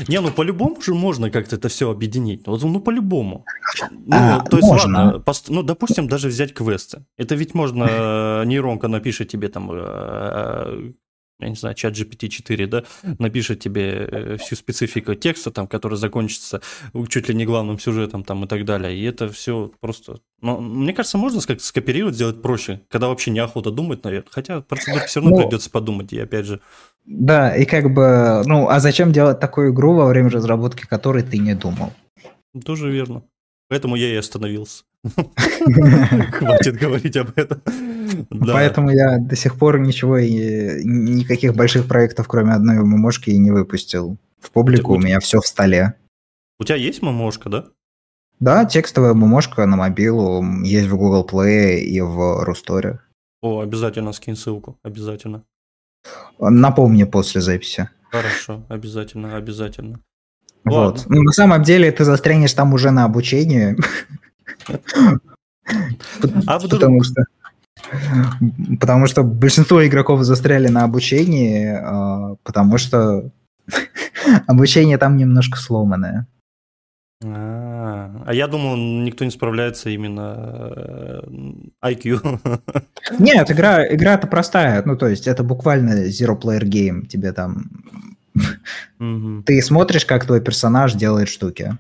Не, ну по-любому же можно как-то это все объединить. Вот, ну по-любому. Ну, а, то есть, можно. ладно, пост- ну, допустим, даже взять квесты. Это ведь можно, э, нейронка напишет тебе там э, я не знаю, чат GPT-4, да, напишет тебе э, всю специфику текста, там, который закончится чуть ли не главным сюжетом, там, и так далее. И это все просто... Но, мне кажется, можно как-то скопировать, сделать проще, когда вообще неохота думать, наверное. Хотя процедуру все равно ну, придется подумать, и опять же... Да, и как бы, ну, а зачем делать такую игру во время разработки которой ты не думал? Тоже верно. Поэтому я и остановился. Хватит говорить об этом. Поэтому я до сих пор ничего, никаких больших проектов, кроме одной мамошки, не выпустил. В публику у меня все в столе. У тебя есть мамошка, да? Да, текстовая мамошка на мобилу есть в Google Play и в Русторе. О, обязательно скинь ссылку, обязательно. Напомни после записи. Хорошо, обязательно, обязательно. Вот. Ну, на самом деле ты застрянешь там уже на обучении. А потому что Потому что большинство игроков застряли на обучении, а, потому что обучение там немножко сломанное. А, а я думал, никто не справляется именно э, IQ. Нет, игра, игра-то простая. Ну, то есть, это буквально zero-player game. Тебе там... Ты смотришь, как твой персонаж делает штуки.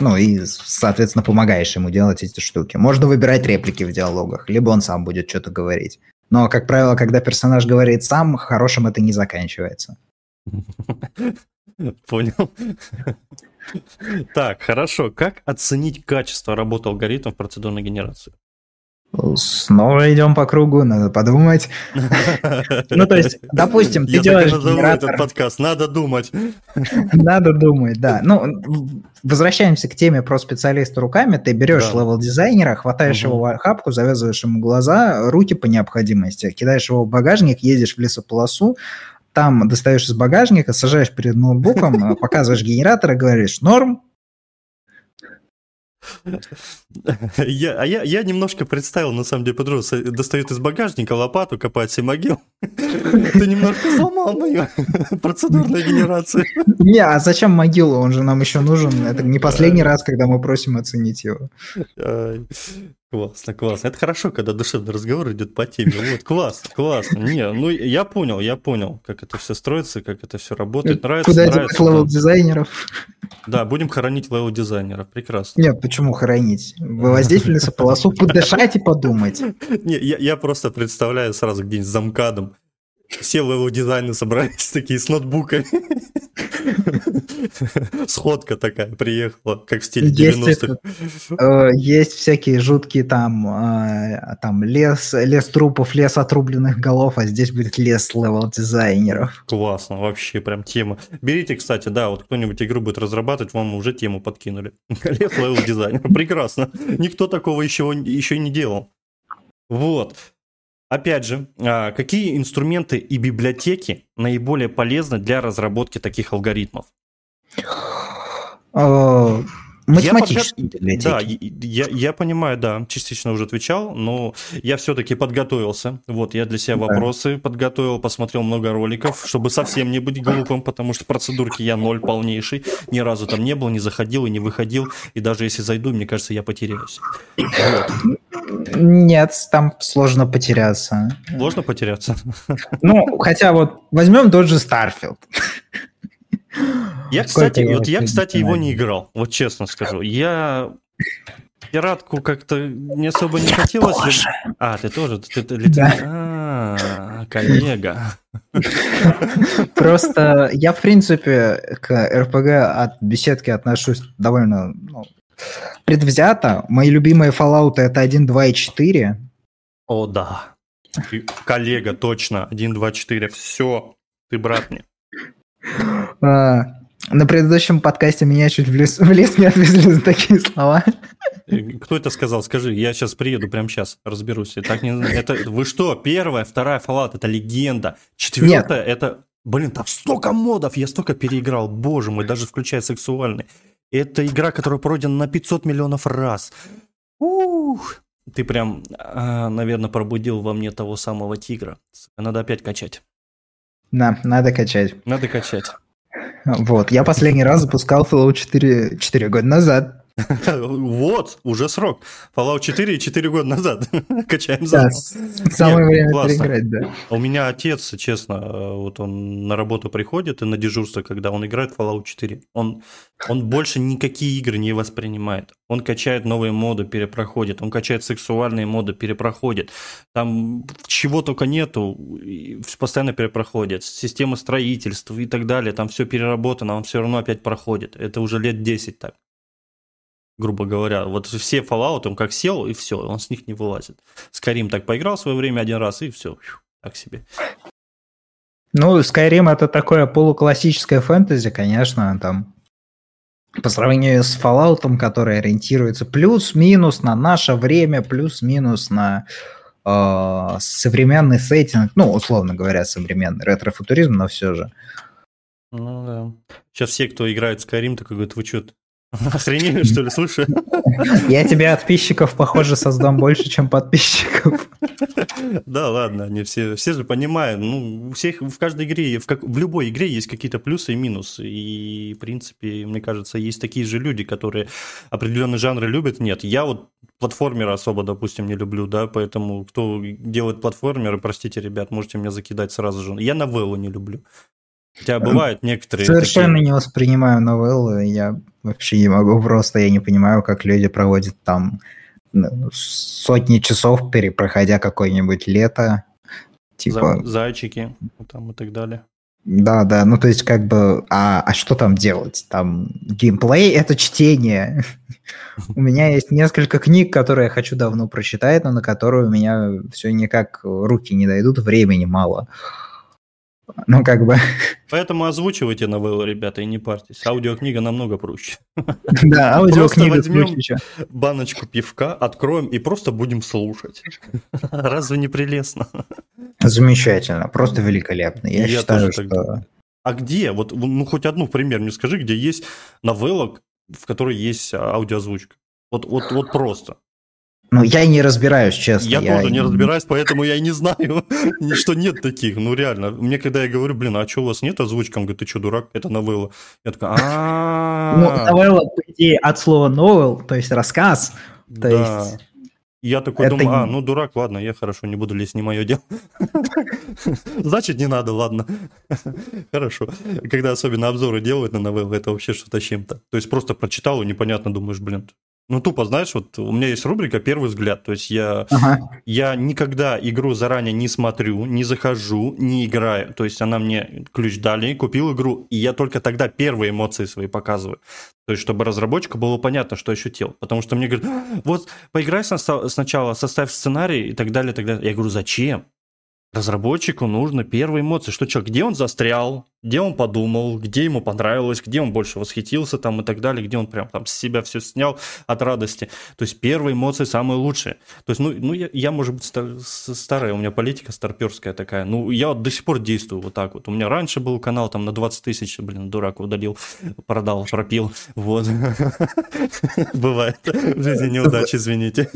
Ну и, соответственно, помогаешь ему делать эти штуки. Можно выбирать реплики в диалогах, либо он сам будет что-то говорить. Но, как правило, когда персонаж говорит сам, хорошим это не заканчивается. Понял. Так, хорошо. Как оценить качество работы алгоритмов процедурной генерации? Снова идем по кругу, надо подумать. Ну, то есть, допустим, ты делаешь генератор... этот подкаст, надо думать. Надо думать, да. Ну, возвращаемся к теме про специалиста руками. Ты берешь левел-дизайнера, хватаешь его в хапку, завязываешь ему глаза, руки по необходимости, кидаешь его в багажник, едешь в лесополосу, там достаешь из багажника, сажаешь перед ноутбуком, показываешь генератор и говоришь «норм», я, а я, я немножко представил, на самом деле, подругу, достает из багажника лопату, копает себе могилу. Ты немножко сломал мою процедурную генерацию. Не, а зачем могилу? Он же нам еще нужен. Это не последний раз, когда мы просим оценить его. Классно, классно. Это хорошо, когда душевный разговор идет по теме. Вот, классно, классно. Не, ну я понял, я понял, как это все строится, как это все работает. Нравится, Куда нравится. Куда левел дизайнеров? Да, будем хоронить левел дизайнеров. Прекрасно. Нет, почему хоронить? Вывозить в лесополосу, подышать и подумать. Не, я, я просто представляю сразу где-нибудь за МКАДом все левел дизайнеры собрались такие с ноутбуками. Сходка такая приехала, как в стиле 90-х. Э, есть всякие жуткие там, э, там лес, лес трупов, лес отрубленных голов, а здесь будет лес левел дизайнеров. Классно, вообще прям тема. Берите, кстати, да, вот кто-нибудь игру будет разрабатывать, вам уже тему подкинули. Лес левел дизайнеров, прекрасно. Никто такого еще, еще не делал. Вот. Опять же, а, какие инструменты и библиотеки наиболее полезны для разработки таких алгоритмов? Математические я библиотеки. Да, я, я понимаю, да, частично уже отвечал, но я все-таки подготовился. Вот, я для себя да. вопросы подготовил, посмотрел много роликов, чтобы совсем не быть глупым, потому что процедурки я ноль полнейший, ни разу там не был, не заходил и не выходил, и даже если зайду, мне кажется, я потеряюсь. Вот. Нет, там сложно потеряться. Сложно потеряться? Ну, хотя вот возьмем тот же Starfield. Я, кстати, вот я, кстати, его не играл, вот честно скажу. Я пиратку как-то не особо не хотелось. Тоже. А, ты тоже? Ты, ты, ты, да. А, коллега. Просто я, в принципе, к РПГ от беседки отношусь довольно ну, предвзято. Мои любимые Fallout это 1, 2 и 4. О, да. Коллега, точно. 1, 2, 4. Все. Ты брат мне. А, на предыдущем подкасте меня чуть в лес, в лес не отвезли за такие слова. Э, кто это сказал? Скажи, я сейчас приеду прямо сейчас, разберусь. Так не, это, вы что, первая, вторая Fallout, это легенда. Четвертая, Нет. это... Блин, там столько модов, я столько переиграл, боже мой, даже включая сексуальный. Это игра, которая пройдена на 500 миллионов раз. Ух, ты прям, а, наверное, пробудил во мне того самого тигра. Надо опять качать. Да, надо качать. Надо качать. Вот, я последний раз запускал Fallout 4, 4 года назад. Вот, уже срок. Fallout 4 4 года назад. Качаем за. Самое время переиграть, да. У меня отец, честно, вот он на работу приходит и на дежурство, когда он играет в Fallout 4, он, он больше никакие игры не воспринимает. Он качает новые моды, перепроходит. Он качает сексуальные моды, перепроходит. Там чего только нету, постоянно перепроходит. Система строительства и так далее. Там все переработано, он все равно опять проходит. Это уже лет 10 так грубо говоря. Вот все Fallout, он как сел, и все, он с них не вылазит. Skyrim так поиграл в свое время один раз, и все, так себе. Ну, Skyrim это такое полуклассическое фэнтези, конечно, там по сравнению с Fallout, который ориентируется плюс-минус на наше время, плюс-минус на э, современный сеттинг, ну, условно говоря, современный ретро-футуризм, но все же. Ну да. Сейчас все, кто играет в Skyrim, так говорят, вы что, Охренели, что ли, слушай? Я тебе подписчиков, похоже, создам больше, чем подписчиков. Да, ладно, они все, все же понимают. Ну, у всех в каждой игре, в, как, в любой игре есть какие-то плюсы и минусы. И, в принципе, мне кажется, есть такие же люди, которые определенные жанры любят. Нет, я вот платформеры особо, допустим, не люблю, да, поэтому кто делает платформеры, простите, ребят, можете меня закидать сразу же. Я новеллу не люблю. Хотя бывают некоторые... Совершенно такие... не воспринимаю новеллы, я вообще не могу просто, я не понимаю, как люди проводят там ну, сотни часов, перепроходя какое-нибудь лето. Типа... Зайчики там и так далее. Да, да, ну то есть как бы, а, а что там делать? Там геймплей — это чтение. У меня есть несколько книг, которые я хочу давно прочитать, но на которые у меня все никак руки не дойдут, времени мало. Ну, как бы... Поэтому озвучивайте новеллы, ребята, и не парьтесь. Аудиокнига намного проще. Да, аудиокнига возьмем баночку пивка, откроем и просто будем слушать. Разве не прелестно? Замечательно, просто великолепно. Я, Я считаю, что... Так... А где? Вот, ну, хоть одну пример мне скажи, где есть новелла, в которой есть аудиозвучка. Вот, вот, вот просто. Ну, я и не разбираюсь, честно. Я, я тоже не разбираюсь, поэтому я и не знаю, что нет таких. Ну, реально. Мне когда я говорю, блин, а что у вас нет озвучки? Он говорит, ты что, дурак? Это новелла. Я такой, а Ну, новелла, по идее, от слова novel, то есть рассказ. То есть... Я такой это... думаю, а, ну дурак, ладно, я хорошо, не буду лезть, не мое дело. Значит, не надо, ладно. Хорошо. Когда особенно обзоры делают на новеллы, это вообще что-то чем-то. То есть просто прочитал и непонятно думаешь, блин, ну, тупо, знаешь, вот у меня есть рубрика «Первый взгляд». То есть я, ага. я никогда игру заранее не смотрю, не захожу, не играю. То есть она мне ключ дали, купил игру, и я только тогда первые эмоции свои показываю. То есть чтобы разработчику было понятно, что ощутил. Потому что мне говорят, вот поиграй сначала, составь сценарий и так далее, и так далее. Я говорю, зачем? Разработчику нужно первые эмоции. Что человек, где он застрял, где он подумал, где ему понравилось, где он больше восхитился там и так далее, где он прям там с себя все снял от радости. То есть первые эмоции самые лучшие. То есть, ну, ну я, я может быть, стар, старая, у меня политика старперская такая. Ну, я вот до сих пор действую вот так вот. У меня раньше был канал там на 20 тысяч, блин, дурак удалил, продал, пропил. Вот. Бывает. В жизни неудачи, извините.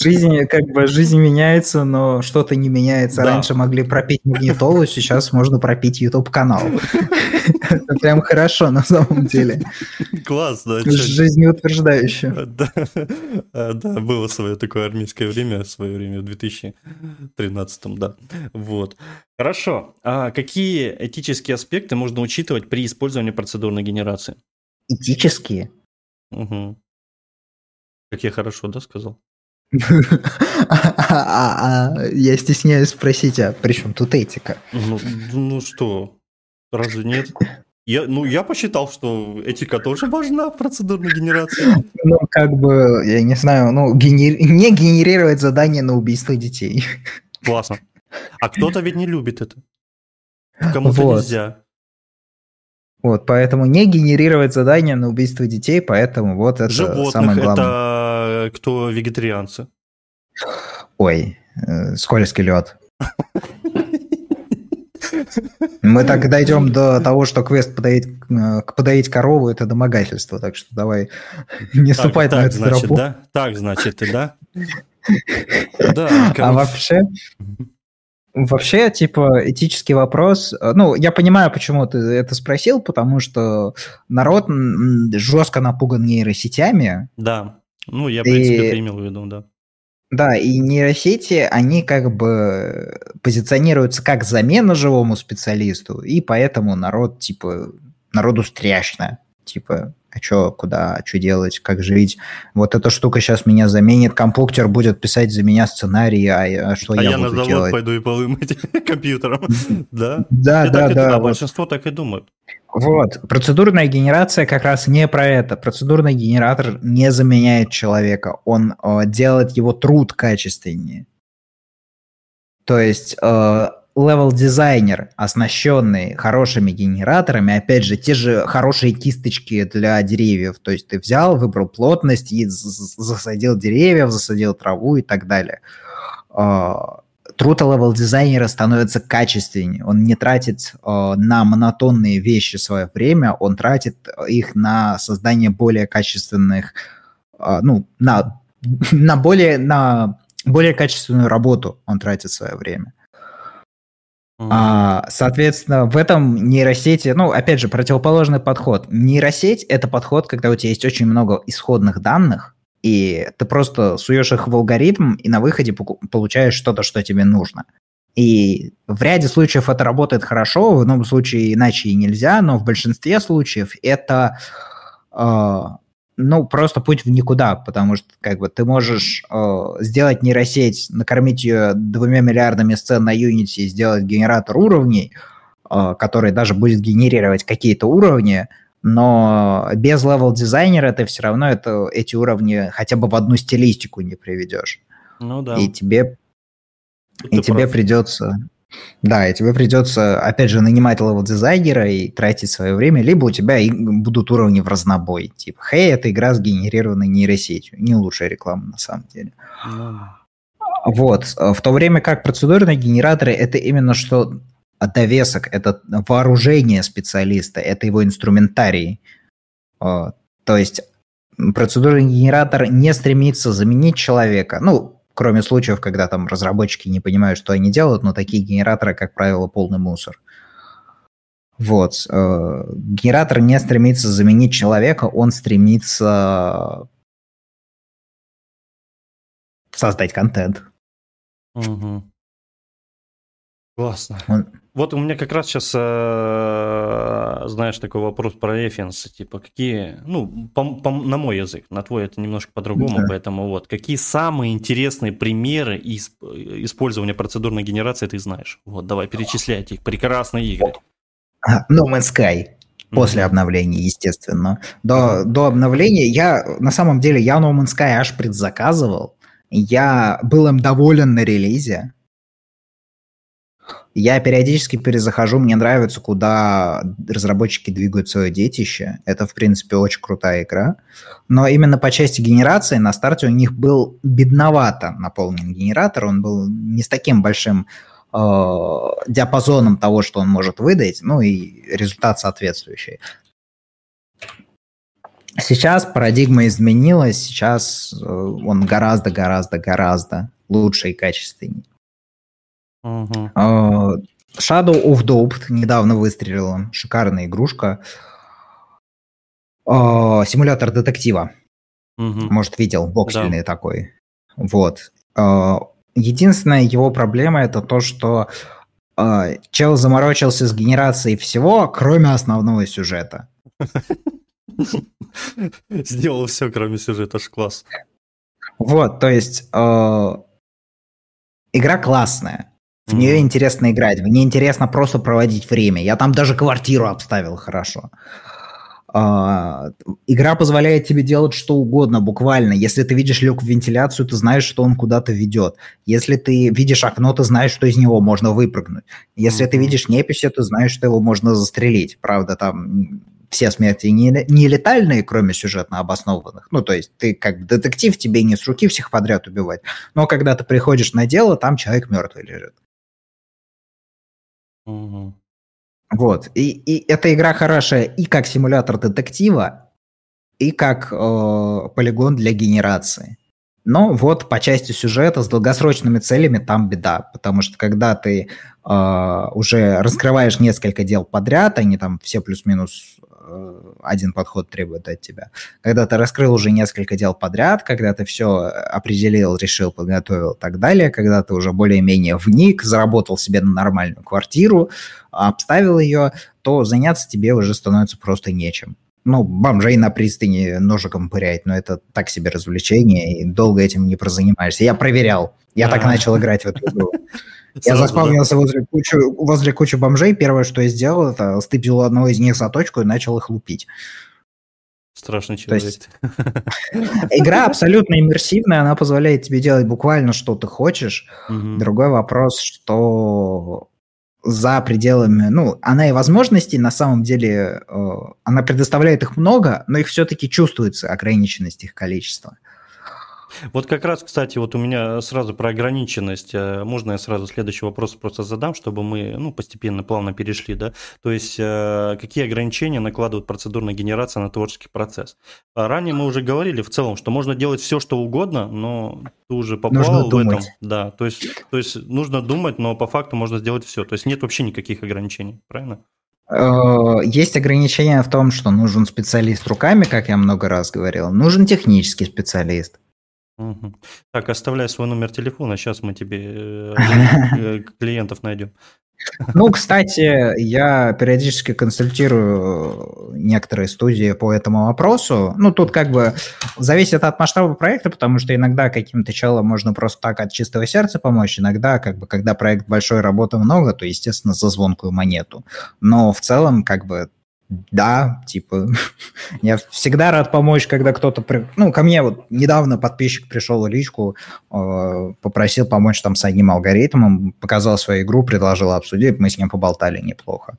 Жизнь, как бы, жизнь меняется, но что-то не меняется. Раньше могли пропить магнитолу, сейчас можно пропить YouTube канал. Это прям хорошо на самом деле. Классно. Жизнеутверждающе. Да, да, было свое такое армейское время, свое время в 2013, да. Вот. Хорошо. А какие этические аспекты можно учитывать при использовании процедурной генерации? Этические? Угу. Как я хорошо, да, сказал? А, а, я стесняюсь спросить, а при чем тут этика? Ну, ну что, разве нет? Я, ну, я посчитал, что этика тоже важна в процедурной генерации. Ну, как бы, я не знаю, ну, генер... не генерировать задание на убийство детей. Классно. А кто-то ведь не любит это. Кому-то Вот. нельзя. Вот, поэтому не генерировать задание на убийство детей, поэтому вот это Животных самое главное. это кто вегетарианцы. Ой, э, скользкий лед. Мы так дойдем до того, что квест подоить, э, подоить корову это домогательство, так что давай не Так, ступай на так, эту значит, тропу. да? Так, значит, и да? Да, А вообще, вообще, типа, этический вопрос, э, ну, я понимаю, почему ты это спросил, потому что народ жестко напуган нейросетями, Да. Ну, я, в принципе, И- это имел в виду, да. Да, и нейросети, они как бы позиционируются как замена живому специалисту, и поэтому народ, типа, народу стряшно. Типа, а что, куда, что делать, как жить? Вот эта штука сейчас меня заменит, компьютер будет писать за меня сценарий, а, я- а что А я, я на буду завод делать? пойду и полы мыть компьютером. Да? Да, И да, так и- да. да, вот. большинство так и думают. Вот, процедурная генерация как раз не про это. Процедурный генератор не заменяет человека, он э, делает его труд качественнее. То есть левел-дизайнер, оснащенный хорошими генераторами, опять же, те же хорошие кисточки для деревьев. То есть ты взял, выбрал плотность и засадил деревьев, засадил траву и так далее. Э, труд левел-дизайнера становится качественнее. Он не тратит э, на монотонные вещи свое время, он тратит их на создание более качественных, э, ну, на, на, более, на более качественную работу он тратит свое время. А, соответственно, в этом нейросети, ну, опять же, противоположный подход. Нейросеть – это подход, когда у тебя есть очень много исходных данных, и ты просто суешь их в алгоритм, и на выходе получаешь что-то, что тебе нужно. И в ряде случаев это работает хорошо, в одном случае иначе и нельзя, но в большинстве случаев это э, ну, просто путь в никуда, потому что как бы ты можешь э, сделать нейросеть, накормить ее двумя миллиардами сцен на Unity и сделать генератор уровней, э, который даже будет генерировать какие-то уровни, но без левел-дизайнера ты все равно это, эти уровни хотя бы в одну стилистику не приведешь. Ну да. И тебе и тебе прав. придется, да, и тебе придется, опять же, нанимать левел-дизайнера и тратить свое время, либо у тебя и будут уровни в разнобой. Типа, хей, это игра сгенерированной нейросетью. Не лучшая реклама, на самом деле. Вот. В то время как процедурные генераторы – это именно что довесок, это вооружение специалиста, это его инструментарий. Э, То есть процедурный генератор не стремится заменить человека. Ну, кроме случаев, когда там разработчики не понимают, что они делают, но такие генераторы, как правило, полный мусор. Вот. э, Генератор не стремится заменить человека, он стремится создать контент. Мгм. Классно. Он- Вот у меня как раз сейчас, знаешь, такой вопрос про референсы, типа какие, ну, по- по- на мой язык, на твой это немножко по-другому, Да. поэтому вот, какие самые интересные примеры исп- использования процедурной генерации ты знаешь? Вот, давай, перечисляйте их, прекрасные игры. No Man's Sky. После обновления, естественно. До, до обновления я, на самом деле, я No Man's Sky аж предзаказывал. Я был им доволен на релизе. Я периодически перезахожу, мне нравится, куда разработчики двигают свое детище. Это, в принципе, очень крутая игра. Но именно по части генерации на старте у них был бедновато наполнен генератор. Он был не с таким большим э, диапазоном того, что он может выдать, ну и результат соответствующий. Сейчас парадигма изменилась, сейчас э, он гораздо-гораздо-гораздо лучше и качественнее. Э, Shadow of Doubt недавно выстрелила, шикарная игрушка. Э, Симулятор детектива. Мгм. Может, видел, воксельный такой. Вот. Э, Единственная его проблема это то, что чел заморочился с генерацией всего, кроме основного сюжета. Сделал все, кроме сюжета, аж класс. Вот, то есть э, игра классная. В mm-hmm. нее интересно играть. В ней интересно просто проводить время. Я там даже квартиру обставил хорошо. Uh, игра позволяет тебе делать что угодно, буквально. Если ты видишь люк в вентиляцию, ты знаешь, что он куда-то ведет. Если ты видишь окно, ты знаешь, что из него можно выпрыгнуть. Если mm-hmm. ты видишь неписи, ты знаешь, что его можно застрелить. Правда, там все смерти не, не летальные, кроме сюжетно обоснованных. Ну, то есть ты как детектив, тебе не с руки всех подряд убивать. Но когда ты приходишь на дело, там человек мертвый лежит. Угу. Вот. И, и эта игра хорошая и как симулятор детектива, и как э, полигон для генерации. Но вот по части сюжета с долгосрочными целями там беда, потому что когда ты э, уже раскрываешь несколько дел подряд, они там все плюс-минус один подход требует от тебя. Когда ты раскрыл уже несколько дел подряд, когда ты все определил, решил, подготовил и так далее, когда ты уже более-менее вник, заработал себе на нормальную квартиру, обставил ее, то заняться тебе уже становится просто нечем ну, бомжей на пристани ножиком пырять, но это так себе развлечение, и долго этим не прозанимаешься. Я проверял. Я так начал играть в эту игру. Я заспавнился возле кучи, возле кучи бомжей. Первое, что я сделал, это стыпил одного из них за точку и начал их лупить. Страшный человек. Есть, игра абсолютно иммерсивная, она позволяет тебе делать буквально что ты хочешь. Угу. Другой вопрос, что за пределами, ну, она и возможностей на самом деле, э, она предоставляет их много, но их все-таки чувствуется ограниченность их количества. Вот как раз, кстати, вот у меня сразу про ограниченность. Э, можно я сразу следующий вопрос просто задам, чтобы мы ну, постепенно, плавно перешли, да? То есть, э, какие ограничения накладывает процедурная генерация на творческий процесс? А ранее мы уже говорили в целом, что можно делать все, что угодно, но ты уже попал в этом. Да, то есть, то есть нужно думать, но по факту можно сделать все. То есть нет вообще никаких ограничений, правильно? Э, есть ограничения в том, что нужен специалист руками, как я много раз говорил, нужен технический специалист. Угу. Так, оставляй свой номер телефона, сейчас мы тебе э, э, клиентов найдем. Ну, кстати, я периодически консультирую некоторые студии по этому вопросу. Ну, тут как бы зависит от масштаба проекта, потому что иногда каким-то челом можно просто так от чистого сердца помочь, иногда, как бы, когда проект большой, работы много, то, естественно, за звонкую монету. Но в целом, как бы, да, типа, я всегда рад помочь, когда кто-то... При... Ну, ко мне вот недавно подписчик пришел в личку, э, попросил помочь там с одним алгоритмом, показал свою игру, предложил обсудить, мы с ним поболтали неплохо.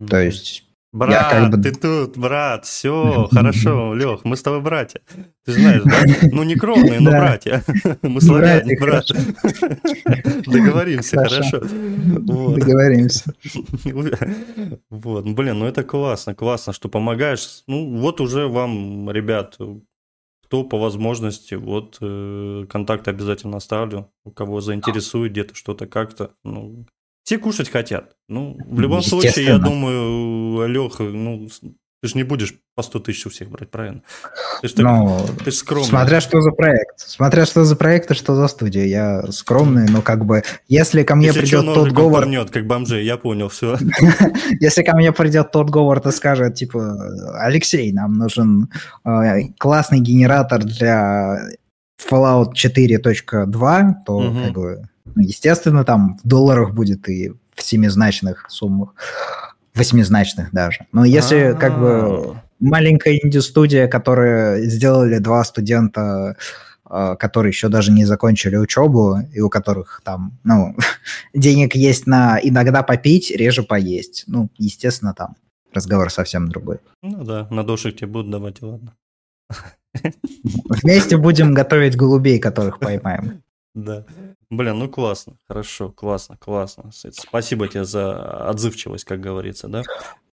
Mm-hmm. То есть Брат, как бы... ты тут, брат, все, хорошо, Лех, мы с тобой братья. Ты знаешь, да? Ну, не кровные, но братья. Мы славяне, брат. Договоримся, хорошо. Договоримся. Вот, блин, ну это классно, классно, что помогаешь. Ну, вот уже вам, ребят, кто по возможности, вот э, контакты обязательно оставлю, у кого заинтересует где-то что-то как-то, ну, все кушать хотят. Ну, в любом случае, я думаю, Леха, ну, ты же не будешь по 100 тысяч у всех брать, правильно? Ты же, ну, ты же скромный. Смотря что за проект. Смотря что за проект и что за студия. Я скромный, но как бы, если ко мне если придет тот Говард... Порнет, как бомжей, я понял, все. Если ко мне придет тот Говард и скажет, типа, Алексей, нам нужен э, классный генератор для Fallout 4.2, то как бы естественно, там в долларах будет и в семизначных суммах, восьмизначных даже. Но если А-а-а. как бы маленькая инди-студия, которая сделали два студента, а, которые еще даже не закончили учебу, и у которых там, ну, денег есть на иногда попить, реже поесть. Ну, естественно, там разговор совсем другой. Ну да, на душик тебе будут давать, ладно. Вместе будем готовить голубей, которых поймаем. Да. Блин, ну классно, хорошо, классно, классно. Спасибо тебе за отзывчивость, как говорится, да?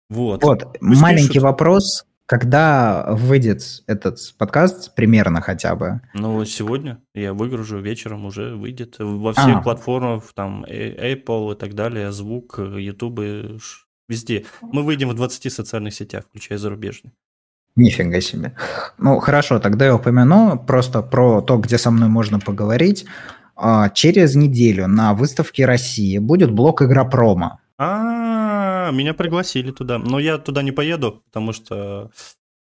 Вот. Вот, Пусть маленький пишут. вопрос. Когда выйдет этот подкаст, примерно хотя бы? Ну, сегодня я выгружу, вечером уже выйдет. Во всех а. платформах, там, Apple и так далее, звук, YouTube, везде. Мы выйдем в 20 социальных сетях, включая зарубежные. Нифига себе. Ну, хорошо, тогда я упомяну просто про то, где со мной можно поговорить. А, через неделю на выставке России будет блок Игропрома. А, меня пригласили туда. Но я туда не поеду, потому что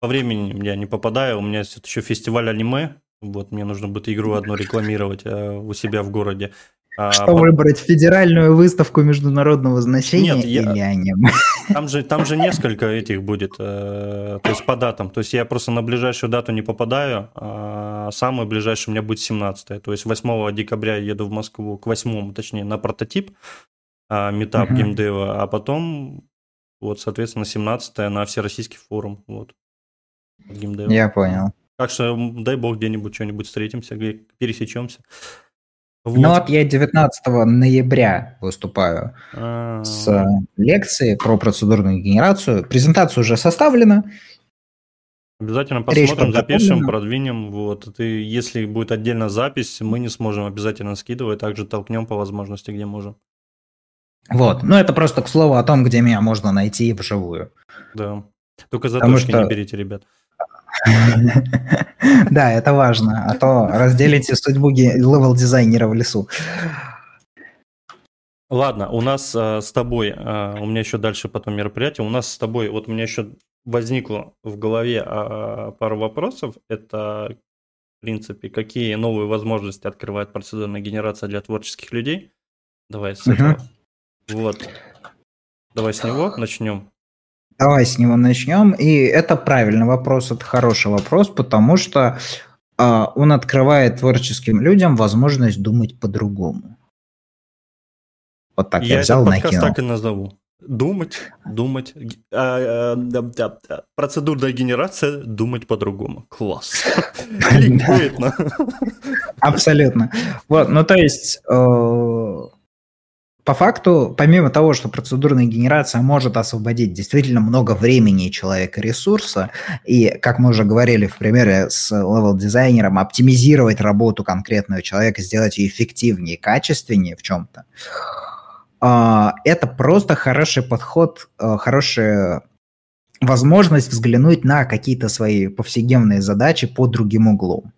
по времени я не попадаю. У меня еще фестиваль аниме Вот, мне нужно будет игру одну рекламировать э, у себя в городе. А, Что по... выбрать, федеральную выставку международного значения Нет, или я... аниме? Там же, там же несколько этих будет, э, то есть по датам. То есть я просто на ближайшую дату не попадаю, а самый ближайший у меня будет 17 То есть 8 декабря я еду в Москву, к 8 точнее, на прототип, э, метап uh-huh. геймдева, а потом, вот, соответственно, 17 на Всероссийский форум. Вот, геймдева. Я понял. Так что дай бог где-нибудь что-нибудь встретимся, пересечемся. Вот. Ну вот я 19 ноября выступаю А-а-а. с лекцией про процедурную генерацию. Презентация уже составлена. Обязательно посмотрим, запишем, продвинем. Вот. И если будет отдельно запись, мы не сможем обязательно скидывать, также толкнем по возможности, где можем. Вот. Ну, это просто к слову о том, где меня можно найти вживую. Да. Только заточки что... не берите, ребят. Да, это важно, а то разделите судьбу левел-дизайнера в лесу. Ладно, у нас э, с тобой, э, у меня еще дальше потом мероприятие, у нас с тобой, вот у меня еще возникло в голове э, пару вопросов. Это, в принципе, какие новые возможности открывает процедурная генерация для творческих людей. Давай с этого. Вот. Давай с него начнем. Давай с него начнем. И это правильный вопрос, это хороший вопрос, потому что э, он открывает творческим людям возможность думать по-другому. Вот так я, я взял, этот подкаст накинул. так и назову. Думать, думать. А, а, процедурная генерация, думать по-другому. Класс. Абсолютно. Вот, ну то есть э, по факту, помимо того, что процедурная генерация может освободить действительно много времени человека ресурса, и, как мы уже говорили в примере с левел-дизайнером, оптимизировать работу конкретного человека, сделать ее эффективнее, качественнее в чем-то, а, это просто хороший подход, а, хорошая возможность взглянуть на какие-то свои повседневные задачи под другим углом.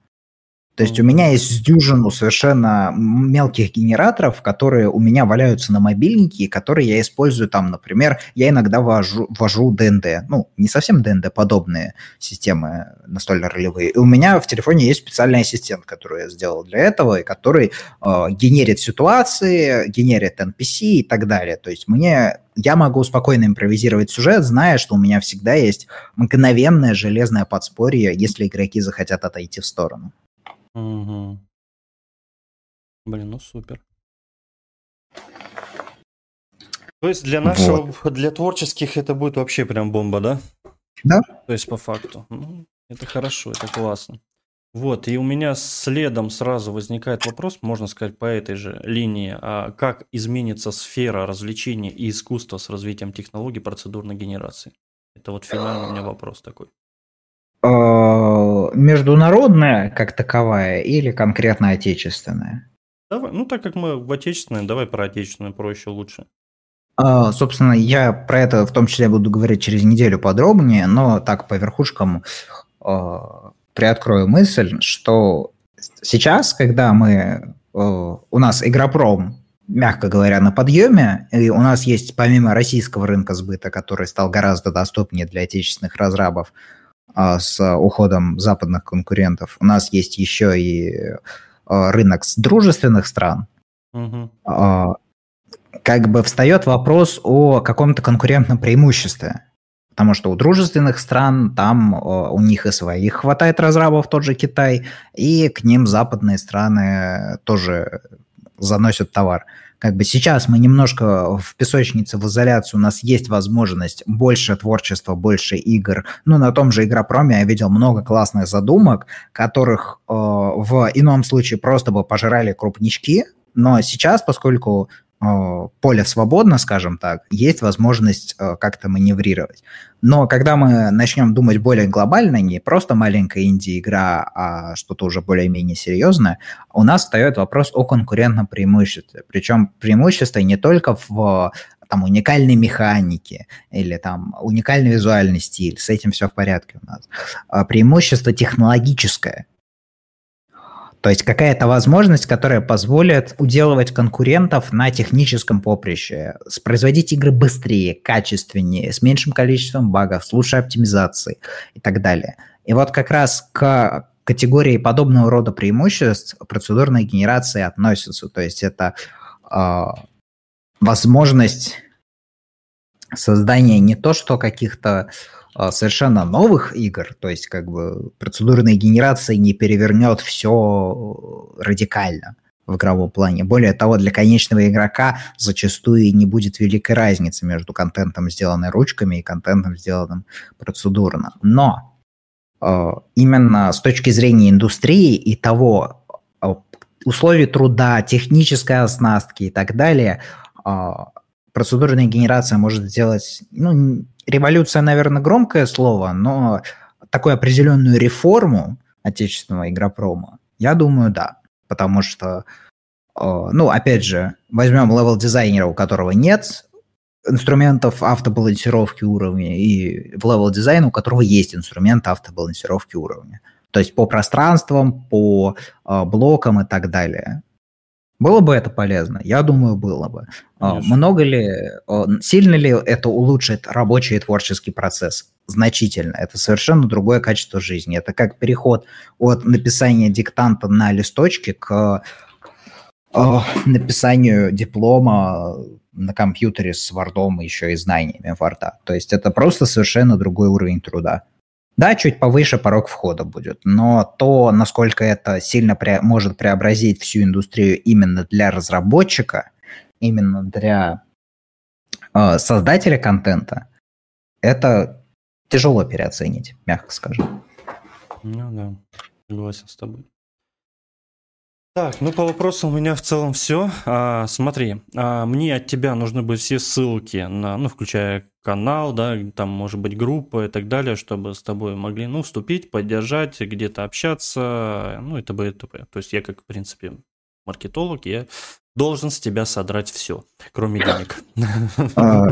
То есть у меня есть дюжину совершенно мелких генераторов, которые у меня валяются на мобильнике, которые я использую там, например, я иногда вожу, вожу ДНД, ну, не совсем ДНД, подобные системы настольно-ролевые. И у меня в телефоне есть специальный ассистент, который я сделал для этого, и который э, генерит ситуации, генерит NPC и так далее. То есть мне я могу спокойно импровизировать сюжет, зная, что у меня всегда есть мгновенное железное подспорье, если игроки захотят отойти в сторону. Угу. Блин, ну супер. То есть для нашего, вот. для творческих это будет вообще прям бомба, да? Да. То есть по факту. Ну, это хорошо, это классно. Вот, и у меня следом сразу возникает вопрос, можно сказать, по этой же линии, а как изменится сфера развлечений и искусства с развитием технологий процедурной генерации? Это вот финальный у меня вопрос такой. Э, международная как таковая или конкретно отечественная? Давай, ну так как мы в отечественной, давай про отечественную проще лучше. Uh, собственно, я про это в том числе буду говорить через неделю подробнее, но так по верхушкам uh, приоткрою мысль, что сейчас, когда мы uh, у нас Игропром, мягко говоря, на подъеме, и у нас есть помимо российского рынка сбыта, который стал гораздо доступнее для отечественных разрабов, а, с уходом западных конкурентов. У нас есть еще и а, рынок с дружественных стран. Угу. Как бы встает вопрос о каком-то конкурентном преимуществе. Потому что у дружественных стран там у них и своих хватает разрабов, тот же Китай, и к ним западные страны тоже заносят товар как бы сейчас мы немножко в песочнице, в изоляции, у нас есть возможность больше творчества, больше игр. Ну, на том же Игропроме я видел много классных задумок, которых э, в ином случае просто бы пожирали крупнички, но сейчас, поскольку поле свободно, скажем так, есть возможность э, как-то маневрировать. Но когда мы начнем думать более глобально, не просто маленькая инди-игра, а что-то уже более-менее серьезное, у нас встает вопрос о конкурентном преимуществе. Причем преимущество не только в там уникальной механике или там уникальный визуальный стиль, с этим все в порядке у нас. А преимущество технологическое. То есть какая-то возможность, которая позволит уделывать конкурентов на техническом поприще, производить игры быстрее, качественнее, с меньшим количеством багов, с лучшей оптимизацией и так далее. И вот как раз к категории подобного рода преимуществ процедурной генерации относятся. То есть это э, возможность создания не то что каких-то э, совершенно новых игр, то есть как бы процедурная генерация не перевернет все радикально в игровом плане. Более того, для конечного игрока зачастую не будет великой разницы между контентом, сделанным ручками, и контентом, сделанным процедурно. Но Э, именно с точки зрения индустрии и того э, условий труда, технической оснастки и так далее, э, процедурная генерация может сделать, ну, революция, наверное, громкое слово, но такую определенную реформу отечественного игропрома, я думаю, да. Потому что, ну, опять же, возьмем левел дизайнера, у которого нет инструментов автобалансировки уровня и левел дизайнера, у которого есть инструмент автобалансировки уровня. То есть по пространствам, по э, блокам и так далее. Было бы это полезно? Я думаю, было бы. А, Конечно. Много ли, сильно ли это улучшит рабочий и творческий процесс? Значительно. Это совершенно другое качество жизни. Это как переход от написания диктанта на листочке к написанию диплома на компьютере с Word еще и знаниями Word. То есть это просто совершенно другой уровень труда. Да, чуть повыше порог входа будет, но то, насколько это сильно пре- может преобразить всю индустрию именно для разработчика, именно для э, создателя контента, это тяжело переоценить, мягко скажем. Ну да, согласен с тобой. Так, ну по вопросу у меня в целом все. А, смотри, а, мне от тебя нужны будут все ссылки на, ну, включая канал, да, там может быть группа и так далее, чтобы с тобой могли, ну, вступить, поддержать, где-то общаться, ну и т.п. и т.п. То есть я как, в принципе, маркетолог, я должен с тебя содрать все, кроме денег. А,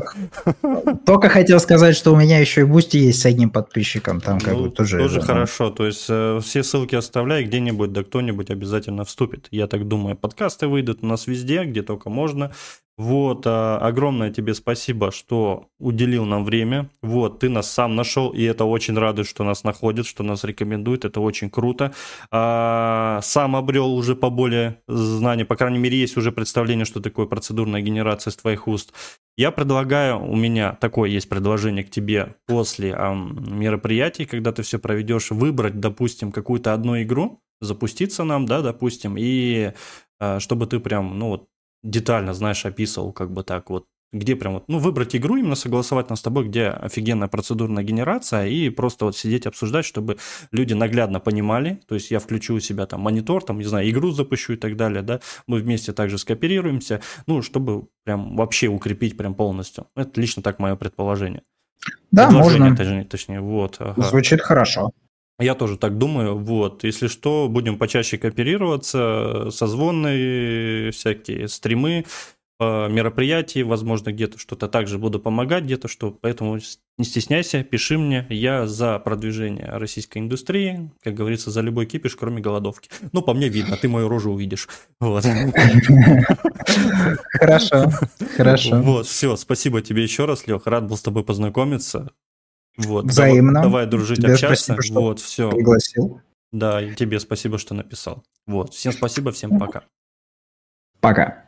только хотел сказать, что у меня еще и Boosty есть с одним подписчиком. Там как бы ну, тоже... Тоже хорошо. То есть э, все ссылки оставляй где-нибудь, да кто-нибудь обязательно вступит. Я так думаю, подкасты выйдут у нас везде, где только можно. Вот, а, огромное тебе спасибо, что уделил нам время. Вот, ты нас сам нашел, и это очень радует, что нас находит, что нас рекомендует, это очень круто. А, сам обрел уже поболее знаний, по крайней мере, есть уже представление, что такое процедурная генерация с твоих уст. Я предлагаю, у меня такое есть предложение к тебе после мероприятий, когда ты все проведешь, выбрать, допустим, какую-то одну игру, запуститься нам, да, допустим, и а, чтобы ты прям, ну вот, детально, знаешь, описывал, как бы так вот, где прям вот, ну, выбрать игру, именно согласовать нас с тобой, где офигенная процедурная генерация, и просто вот сидеть обсуждать, чтобы люди наглядно понимали, то есть я включу у себя там монитор, там, не знаю, игру запущу и так далее, да, мы вместе также скооперируемся, ну, чтобы прям вообще укрепить прям полностью. Это лично так мое предположение. Да, можно. Точнее, точнее вот. Ага. Звучит хорошо. Я тоже так думаю. Вот, если что, будем почаще кооперироваться, созвоны, всякие стримы, мероприятий, возможно, где-то что-то также буду помогать, где-то что. Поэтому не стесняйся, пиши мне. Я за продвижение российской индустрии, как говорится, за любой кипиш, кроме голодовки. Ну, по мне видно, ты мою рожу увидишь. Вот. Хорошо, хорошо. Вот, все, спасибо тебе еще раз, Лех. Рад был с тобой познакомиться. Вот, Взаимно. Давай, давай дружить, тебе общаться. Спасибо, что вот, все. Пригласил. Да, и тебе спасибо, что написал. Вот, всем спасибо, всем пока. Пока.